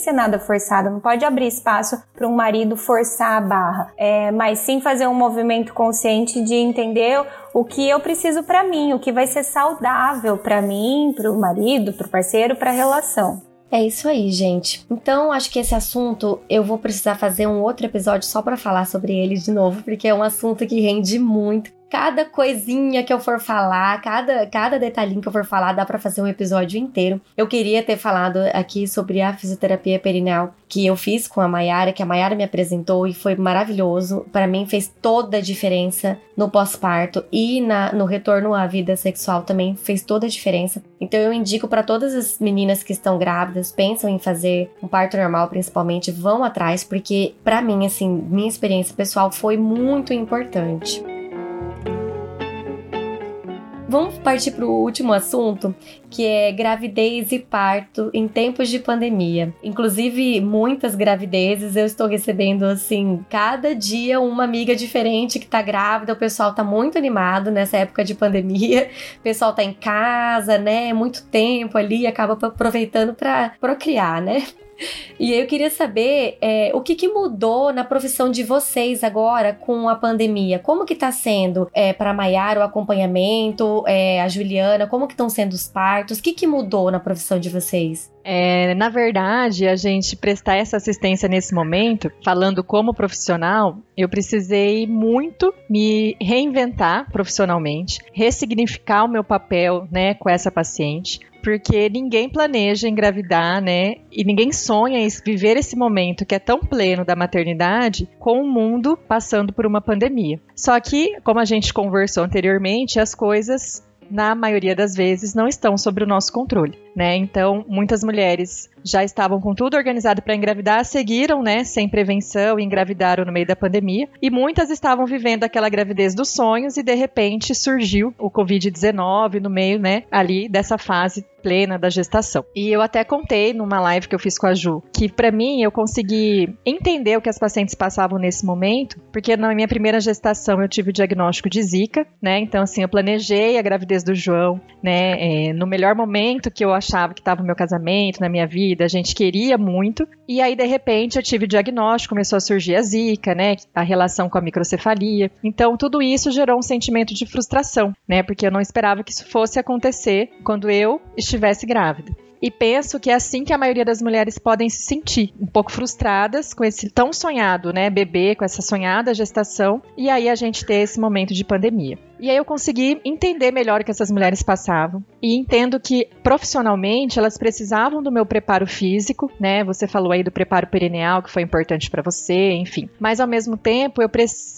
ser nada forçado, não pode abrir espaço para um marido forçar a barra, é, mas sim fazer um movimento consciente de entender o que eu preciso para mim, o que vai ser saudável para mim, para o marido, para o parceiro, para a relação. É isso aí, gente. Então, acho que esse assunto eu vou precisar fazer um outro episódio só para falar sobre ele de novo, porque é um assunto que rende muito cada coisinha que eu for falar, cada, cada detalhinho que eu for falar, dá para fazer um episódio inteiro. Eu queria ter falado aqui sobre a fisioterapia perineal que eu fiz com a Mayara, que a Mayara me apresentou e foi maravilhoso. Para mim fez toda a diferença no pós-parto e na, no retorno à vida sexual também fez toda a diferença. Então eu indico para todas as meninas que estão grávidas, pensam em fazer um parto normal principalmente, vão atrás porque para mim assim, minha experiência pessoal foi muito importante. Vamos partir para o último assunto, que é gravidez e parto em tempos de pandemia. Inclusive, muitas gravidezes eu estou recebendo assim, cada dia uma amiga diferente que tá grávida. O pessoal tá muito animado nessa época de pandemia. O pessoal tá em casa, né? Muito tempo ali, acaba aproveitando para procriar, né? E eu queria saber é, o que, que, mudou na profissão de vocês agora com a pandemia. Como que tá sendo é, para Maiara o acompanhamento, é, a Juliana, como que estão sendo os partos? O que, que mudou na profissão de vocês? É, na verdade, a gente prestar essa assistência nesse momento, falando como profissional, eu precisei muito me reinventar profissionalmente, ressignificar o meu papel, né, com essa paciente, porque ninguém planeja engravidar, né? E ninguém sonha em viver esse momento que é tão pleno da maternidade com o mundo passando por uma pandemia. Só que, como a gente conversou anteriormente, as coisas na maioria das vezes não estão sob o nosso controle, né? Então, muitas mulheres já estavam com tudo organizado para engravidar, seguiram, né, sem prevenção e engravidaram no meio da pandemia. E muitas estavam vivendo aquela gravidez dos sonhos e de repente surgiu o COVID-19 no meio, né, ali dessa fase plena da gestação. E eu até contei numa live que eu fiz com a Ju que para mim eu consegui entender o que as pacientes passavam nesse momento, porque na minha primeira gestação eu tive o diagnóstico de Zika, né? Então assim, eu planejei a gravidez do João, né, é, no melhor momento que eu achava que estava o meu casamento, na minha vida, vida, a gente queria muito. E aí, de repente, eu tive o diagnóstico, começou a surgir a zika, né? A relação com a microcefalia. Então, tudo isso gerou um sentimento de frustração, né? Porque eu não esperava que isso fosse acontecer quando eu estivesse grávida. E penso que é assim que a maioria das mulheres podem se sentir, um pouco frustradas com esse tão sonhado, né, bebê, com essa sonhada gestação, e aí a gente ter esse momento de pandemia. E aí eu consegui entender melhor o que essas mulheres passavam. E entendo que profissionalmente elas precisavam do meu preparo físico, né? Você falou aí do preparo perineal, que foi importante para você, enfim. Mas ao mesmo tempo, eu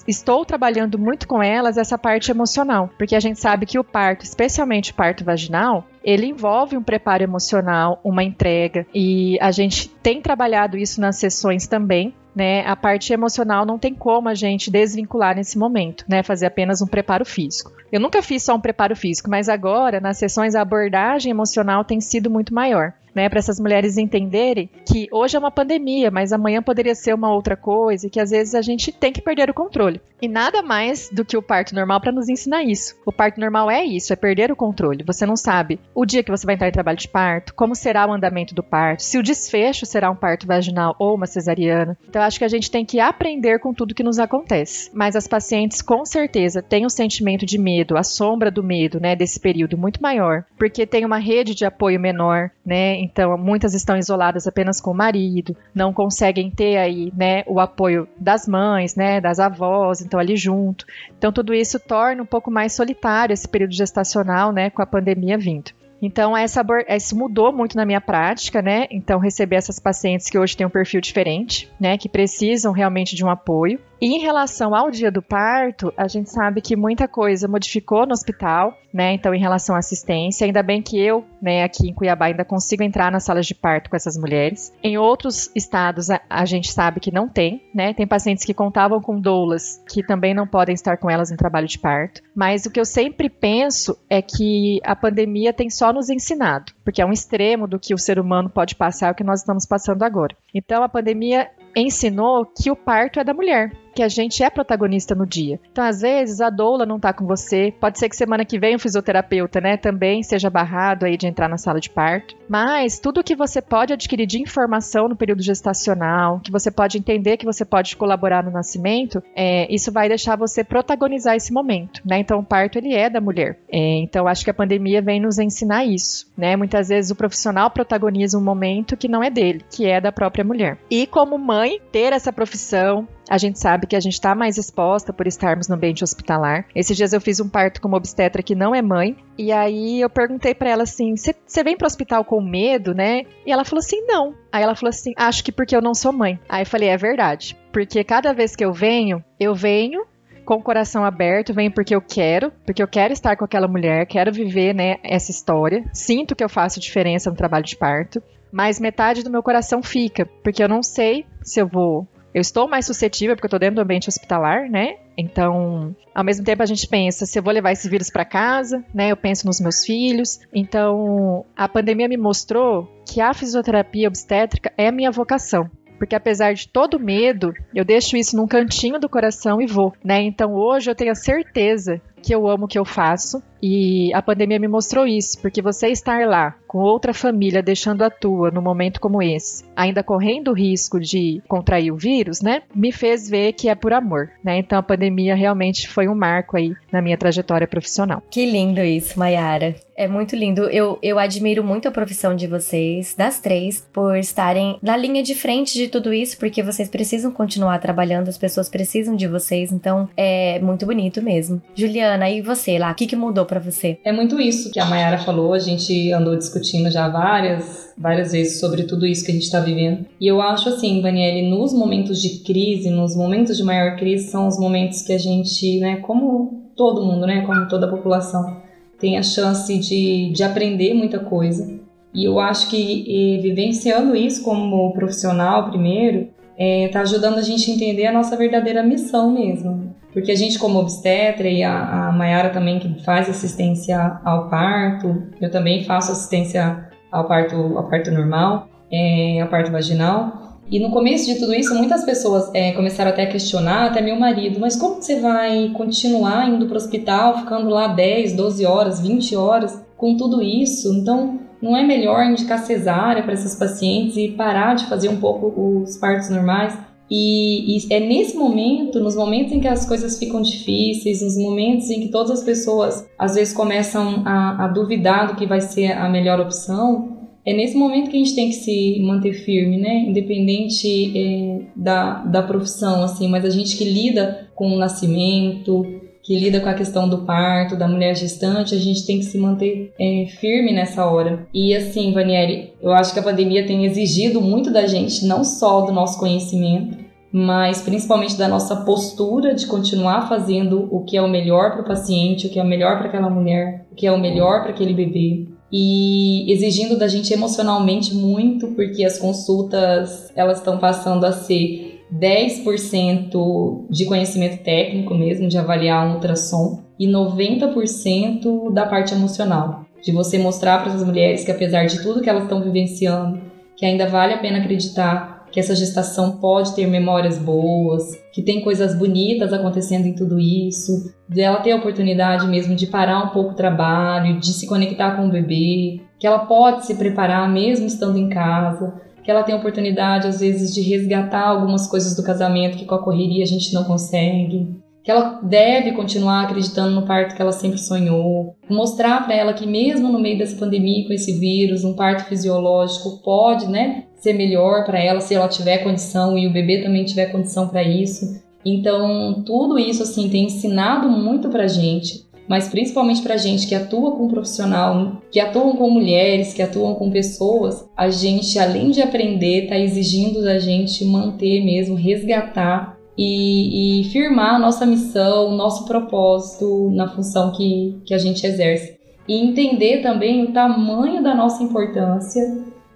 estou trabalhando muito com elas essa parte emocional, porque a gente sabe que o parto, especialmente o parto vaginal, ele envolve um preparo emocional, uma entrega, e a gente tem trabalhado isso nas sessões também, né, a parte emocional não tem como a gente desvincular nesse momento, né, fazer apenas um preparo físico. Eu nunca fiz só um preparo físico, mas agora nas sessões a abordagem emocional tem sido muito maior né, para essas mulheres entenderem que hoje é uma pandemia, mas amanhã poderia ser uma outra coisa e que às vezes a gente tem que perder o controle. E nada mais do que o parto normal para nos ensinar isso. O parto normal é isso, é perder o controle. Você não sabe o dia que você vai entrar em trabalho de parto, como será o andamento do parto, se o desfecho será um parto vaginal ou uma cesariana. Então acho que a gente tem que aprender com tudo que nos acontece. Mas as pacientes com certeza têm um sentimento de medo, a sombra do medo, né, desse período muito maior, porque tem uma rede de apoio menor, né? Então, muitas estão isoladas apenas com o marido, não conseguem ter aí, né, o apoio das mães, né, das avós, então ali junto. Então, tudo isso torna um pouco mais solitário esse período gestacional, né, com a pandemia vindo. Então, essa, isso mudou muito na minha prática, né? Então, receber essas pacientes que hoje têm um perfil diferente, né? Que precisam realmente de um apoio. E em relação ao dia do parto, a gente sabe que muita coisa modificou no hospital, né? Então, em relação à assistência, ainda bem que eu, né, aqui em Cuiabá, ainda consigo entrar nas salas de parto com essas mulheres. Em outros estados, a, a gente sabe que não tem, né? Tem pacientes que contavam com doulas que também não podem estar com elas no trabalho de parto. Mas o que eu sempre penso é que a pandemia tem só nos ensinado, porque é um extremo do que o ser humano pode passar, é o que nós estamos passando agora. Então, a pandemia ensinou que o parto é da mulher que a gente é protagonista no dia. Então, às vezes, a doula não tá com você. Pode ser que semana que vem o fisioterapeuta, né, também seja barrado aí de entrar na sala de parto. Mas tudo que você pode adquirir de informação no período gestacional, que você pode entender que você pode colaborar no nascimento, é, isso vai deixar você protagonizar esse momento, né? Então, o parto ele é da mulher. É, então, acho que a pandemia vem nos ensinar isso, né? Muitas vezes o profissional protagoniza um momento que não é dele, que é da própria mulher. E como mãe, ter essa profissão, a gente sabe que a gente está mais exposta por estarmos no ambiente hospitalar. Esses dias eu fiz um parto com uma obstetra que não é mãe, e aí eu perguntei para ela assim: você vem pro hospital com medo, né? E ela falou assim: não. Aí ela falou assim: acho que porque eu não sou mãe. Aí eu falei: é verdade. Porque cada vez que eu venho, eu venho com o coração aberto, venho porque eu quero, porque eu quero estar com aquela mulher, quero viver, né, essa história. Sinto que eu faço diferença no trabalho de parto, mas metade do meu coração fica, porque eu não sei se eu vou eu estou mais suscetível porque eu estou dentro do ambiente hospitalar, né? Então, ao mesmo tempo a gente pensa se eu vou levar esse vírus para casa, né? Eu penso nos meus filhos. Então, a pandemia me mostrou que a fisioterapia obstétrica é a minha vocação. Porque apesar de todo medo, eu deixo isso num cantinho do coração e vou, né? Então hoje eu tenho a certeza que eu amo o que eu faço e a pandemia me mostrou isso, porque você estar lá com outra família deixando a tua num momento como esse, ainda correndo o risco de contrair o vírus, né? Me fez ver que é por amor, né? Então a pandemia realmente foi um marco aí na minha trajetória profissional. Que lindo isso, Mayara. É muito lindo. Eu, eu admiro muito a profissão de vocês, das três, por estarem na linha de frente de tudo isso, porque vocês precisam continuar trabalhando, as pessoas precisam de vocês, então é muito bonito mesmo. Juliana, e você lá, o que, que mudou para você? É muito isso que a Mayara falou, a gente andou discutindo já várias, várias vezes sobre tudo isso que a gente está vivendo. E eu acho assim, Daniele, nos momentos de crise, nos momentos de maior crise, são os momentos que a gente, né, como todo mundo, né, como toda a população, tem a chance de, de aprender muita coisa. E eu acho que e, vivenciando isso como profissional primeiro, é, ajudando a gente a entender a nossa verdadeira missão mesmo. Porque a gente, como obstetra, e a, a Mayara também, que faz assistência ao parto, eu também faço assistência ao parto, ao parto normal, é, ao parto vaginal. E no começo de tudo isso, muitas pessoas é, começaram até a questionar, até meu marido, mas como você vai continuar indo para o hospital, ficando lá 10, 12 horas, 20 horas com tudo isso? Então, não é melhor indicar cesárea para esses pacientes e parar de fazer um pouco os partos normais? E, e, é nesse momento, nos momentos em que as coisas ficam difíceis, nos momentos em que todas as pessoas às vezes começam a, a duvidar do que vai ser a melhor opção, é nesse momento que a gente tem que se manter firme, né? Independente é, da, da profissão, assim, mas a gente que lida com o nascimento, que lida com a questão do parto, da mulher gestante, a gente tem que se manter é, firme nessa hora. E assim, Vanieri, eu acho que a pandemia tem exigido muito da gente, não só do nosso conhecimento, mas principalmente da nossa postura de continuar fazendo o que é o melhor para o paciente, o que é o melhor para aquela mulher, o que é o melhor para aquele bebê. E exigindo da gente emocionalmente muito, porque as consultas elas estão passando a ser 10% de conhecimento técnico mesmo, de avaliar um ultrassom, e 90% da parte emocional, de você mostrar para as mulheres que apesar de tudo que elas estão vivenciando, que ainda vale a pena acreditar que essa gestação pode ter memórias boas, que tem coisas bonitas acontecendo em tudo isso, de ela ter a oportunidade mesmo de parar um pouco o trabalho, de se conectar com o bebê, que ela pode se preparar mesmo estando em casa, que ela tem a oportunidade, às vezes, de resgatar algumas coisas do casamento que com a correria a gente não consegue. Que ela deve continuar acreditando no parto que ela sempre sonhou. Mostrar para ela que, mesmo no meio dessa pandemia, com esse vírus, um parto fisiológico pode né, ser melhor para ela se ela tiver condição e o bebê também tiver condição para isso. Então, tudo isso assim tem ensinado muito pra gente mas principalmente para gente que atua com profissional, que atuam com mulheres, que atuam com pessoas, a gente, além de aprender, está exigindo da gente manter mesmo, resgatar e, e, firmar a nossa missão, nosso propósito na função que, que a gente exerce. E entender também o tamanho da nossa importância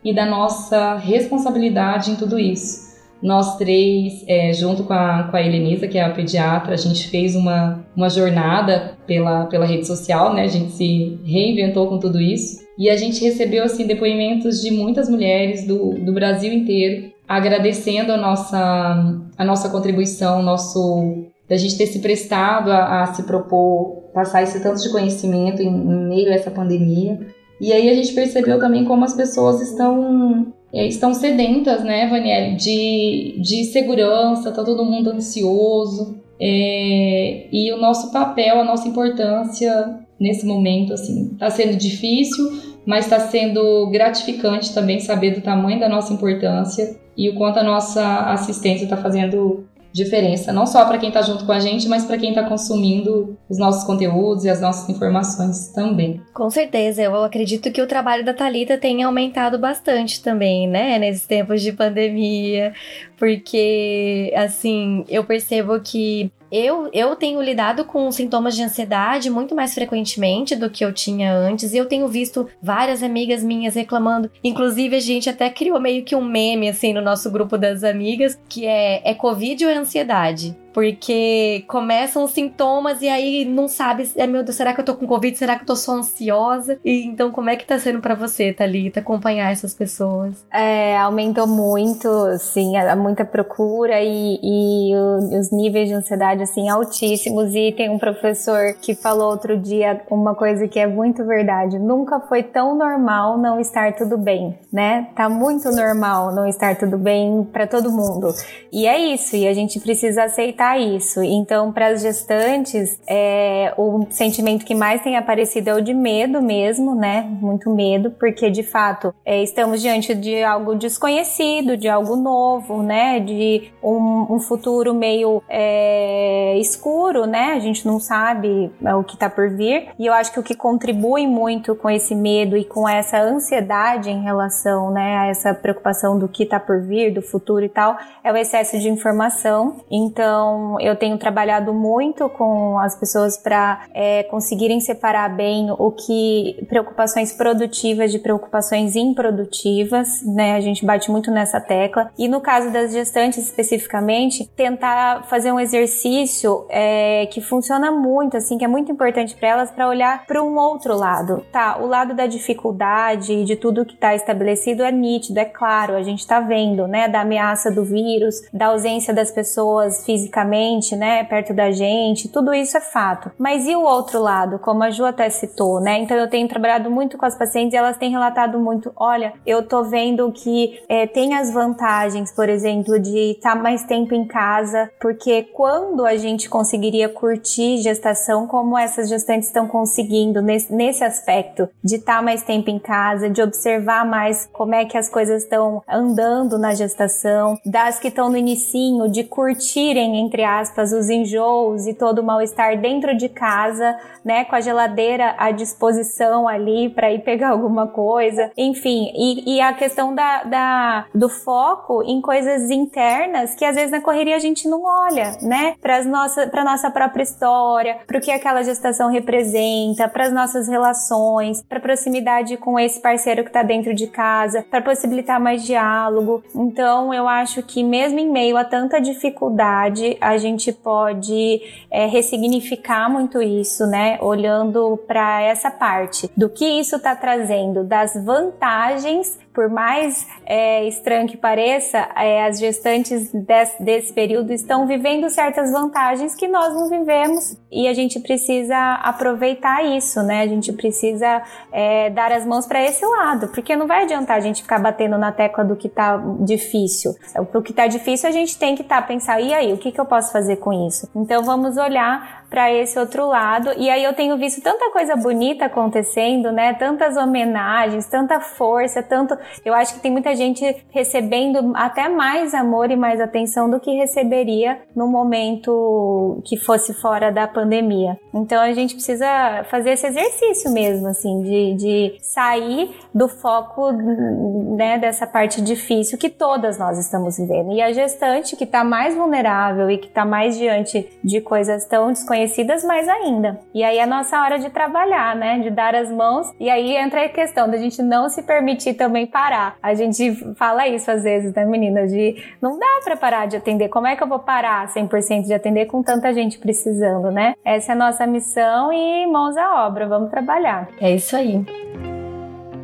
e da nossa responsabilidade em tudo isso. Nós três, é, junto com a, com a Helenisa, que é a pediatra, a gente fez uma, uma jornada pela, pela rede social, né? A gente se reinventou com tudo isso. E a gente recebeu, assim, depoimentos de muitas mulheres do, do Brasil inteiro, agradecendo a nossa, a nossa contribuição, nosso da gente ter se prestado a, a, se propor passar esse tanto de conhecimento em, em meio a essa pandemia. E aí a gente percebeu também como as pessoas estão é, estão sedentas, né, Vanielle, de, de segurança, tá todo mundo ansioso. É, e o nosso papel, a nossa importância nesse momento, assim, tá sendo difícil, mas está sendo gratificante também saber do tamanho da nossa importância e o quanto a nossa assistência está fazendo diferença, não só para quem está junto com a gente, mas para quem está consumindo os nossos conteúdos e as nossas informações também. Com certeza, eu acredito que o trabalho da Talita tenha aumentado bastante também, né, nesses tempos de pandemia, porque assim, eu percebo que eu, eu tenho lidado com sintomas de ansiedade muito mais frequentemente do que eu tinha antes. E eu tenho visto várias amigas minhas reclamando. Inclusive, a gente até criou meio que um meme, assim, no nosso grupo das amigas, que é, é Covid ou é ansiedade? Porque começam os sintomas e aí não sabe, é, meu Deus, será que eu tô com Covid? Será que eu tô só ansiosa? E então, como é que tá sendo para você, Thalita, acompanhar essas pessoas? É, aumentou muito, sim, muita procura e, e os níveis de ansiedade, assim, altíssimos. E tem um professor que falou outro dia uma coisa que é muito verdade. Nunca foi tão normal não estar tudo bem, né? Tá muito normal não estar tudo bem para todo mundo. E é isso, e a gente precisa aceitar isso. Então, para as gestantes, é, o sentimento que mais tem aparecido é o de medo mesmo, né? Muito medo, porque de fato é, estamos diante de algo desconhecido, de algo novo, né? De um, um futuro meio é, escuro, né? A gente não sabe é, o que está por vir. E eu acho que o que contribui muito com esse medo e com essa ansiedade em relação, né, a essa preocupação do que está por vir, do futuro e tal, é o excesso de informação. Então então, eu tenho trabalhado muito com as pessoas para é, conseguirem separar bem o que preocupações produtivas de preocupações improdutivas, né? A gente bate muito nessa tecla. E no caso das gestantes especificamente, tentar fazer um exercício é, que funciona muito, assim, que é muito importante para elas, para olhar para um outro lado. Tá, o lado da dificuldade de tudo que está estabelecido é nítido, é claro, a gente está vendo, né? Da ameaça do vírus, da ausência das pessoas fisicamente fisicamente, né, perto da gente, tudo isso é fato. Mas e o outro lado, como a Ju até citou, né? Então eu tenho trabalhado muito com as pacientes e elas têm relatado muito, olha, eu tô vendo que é, tem as vantagens, por exemplo, de estar tá mais tempo em casa, porque quando a gente conseguiria curtir gestação, como essas gestantes estão conseguindo nesse, nesse aspecto, de estar tá mais tempo em casa, de observar mais como é que as coisas estão andando na gestação, das que estão no inicinho, de curtirem, entre aspas, os enjoos e todo o mal-estar dentro de casa, né, com a geladeira à disposição ali para ir pegar alguma coisa, enfim, e, e a questão da, da, do foco em coisas internas que às vezes na correria a gente não olha, né, para nossa, nossa própria história, para o que aquela gestação representa, para as nossas relações, para proximidade com esse parceiro que está dentro de casa, para possibilitar mais diálogo. Então, eu acho que mesmo em meio a tanta dificuldade, a gente pode é, ressignificar muito isso, né? Olhando para essa parte do que isso está trazendo, das vantagens por mais é, estranho que pareça, é, as gestantes desse, desse, período estão vivendo certas vantagens que nós não vivemos e a gente precisa aproveitar isso, né? A gente precisa é, dar as mãos para esse lado, porque não vai adiantar a gente ficar batendo na tecla do que tá difícil. O que tá difícil, a gente tem que estar tá, pensar, e aí, o que, que eu posso fazer com isso? Então vamos olhar para esse outro lado. E aí eu tenho visto tanta coisa bonita acontecendo, né? Tantas homenagens, tanta força, tanto. Eu acho que tem muita gente recebendo até mais amor e mais atenção do que receberia no momento que fosse fora da pandemia. Então a gente precisa fazer esse exercício mesmo, assim, de, de sair do foco, né, dessa parte difícil que todas nós estamos vivendo. E a gestante que está mais vulnerável e que está mais diante de coisas tão desconhecidas, mais ainda. E aí é a nossa hora de trabalhar, né, de dar as mãos. E aí entra a questão da gente não se permitir também parar. A gente fala isso às vezes, né, menina, de não dá para parar de atender. Como é que eu vou parar 100% de atender com tanta gente precisando, né? Essa é a nossa missão e mãos à obra, vamos trabalhar. É isso aí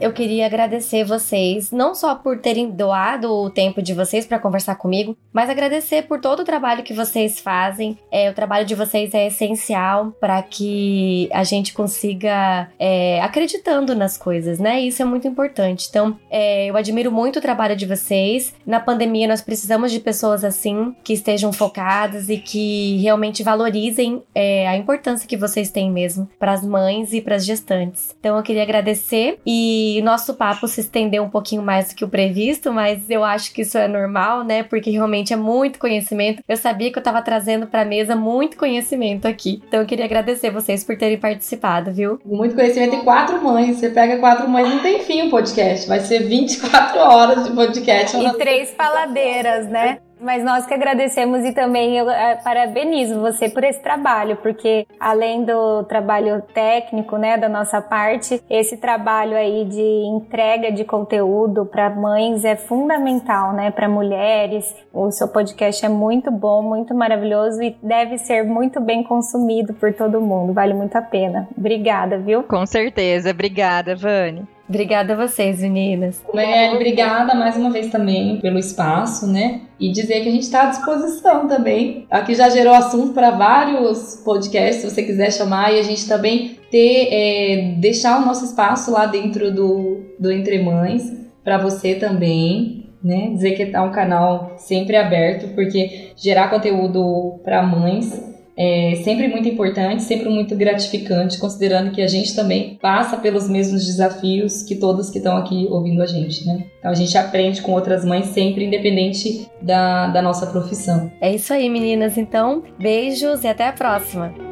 eu queria agradecer vocês, não só por terem doado o tempo de vocês para conversar comigo, mas agradecer por todo o trabalho que vocês fazem. É, o trabalho de vocês é essencial para que a gente consiga é, acreditando nas coisas, né? Isso é muito importante. Então, é, eu admiro muito o trabalho de vocês. Na pandemia, nós precisamos de pessoas assim, que estejam focadas e que realmente valorizem é, a importância que vocês têm mesmo para as mães e para as gestantes. Então, eu queria agradecer e e nosso papo se estendeu um pouquinho mais do que o previsto, mas eu acho que isso é normal, né? Porque realmente é muito conhecimento. Eu sabia que eu estava trazendo para a mesa muito conhecimento aqui. Então eu queria agradecer vocês por terem participado, viu? Muito conhecimento e quatro mães. Você pega quatro mães, não tem fim o podcast. Vai ser 24 horas de podcast. E três paladeiras, né? Mas nós que agradecemos e também eu é, parabenizo você por esse trabalho, porque além do trabalho técnico, né, da nossa parte, esse trabalho aí de entrega de conteúdo para mães é fundamental, né, para mulheres. O seu podcast é muito bom, muito maravilhoso e deve ser muito bem consumido por todo mundo. Vale muito a pena. Obrigada, viu? Com certeza. Obrigada, Vani. Obrigada a vocês, meninas. Marielle, obrigada mais uma vez também pelo espaço, né? E dizer que a gente está à disposição também. Aqui já gerou assunto para vários podcasts, se você quiser chamar, e a gente também ter, é, deixar o nosso espaço lá dentro do, do Entre Mães, para você também, né? Dizer que é um canal sempre aberto, porque gerar conteúdo para mães é sempre muito importante, sempre muito gratificante, considerando que a gente também passa pelos mesmos desafios que todos que estão aqui ouvindo a gente, né? Então a gente aprende com outras mães sempre, independente da, da nossa profissão. É isso aí, meninas. Então, beijos e até a próxima.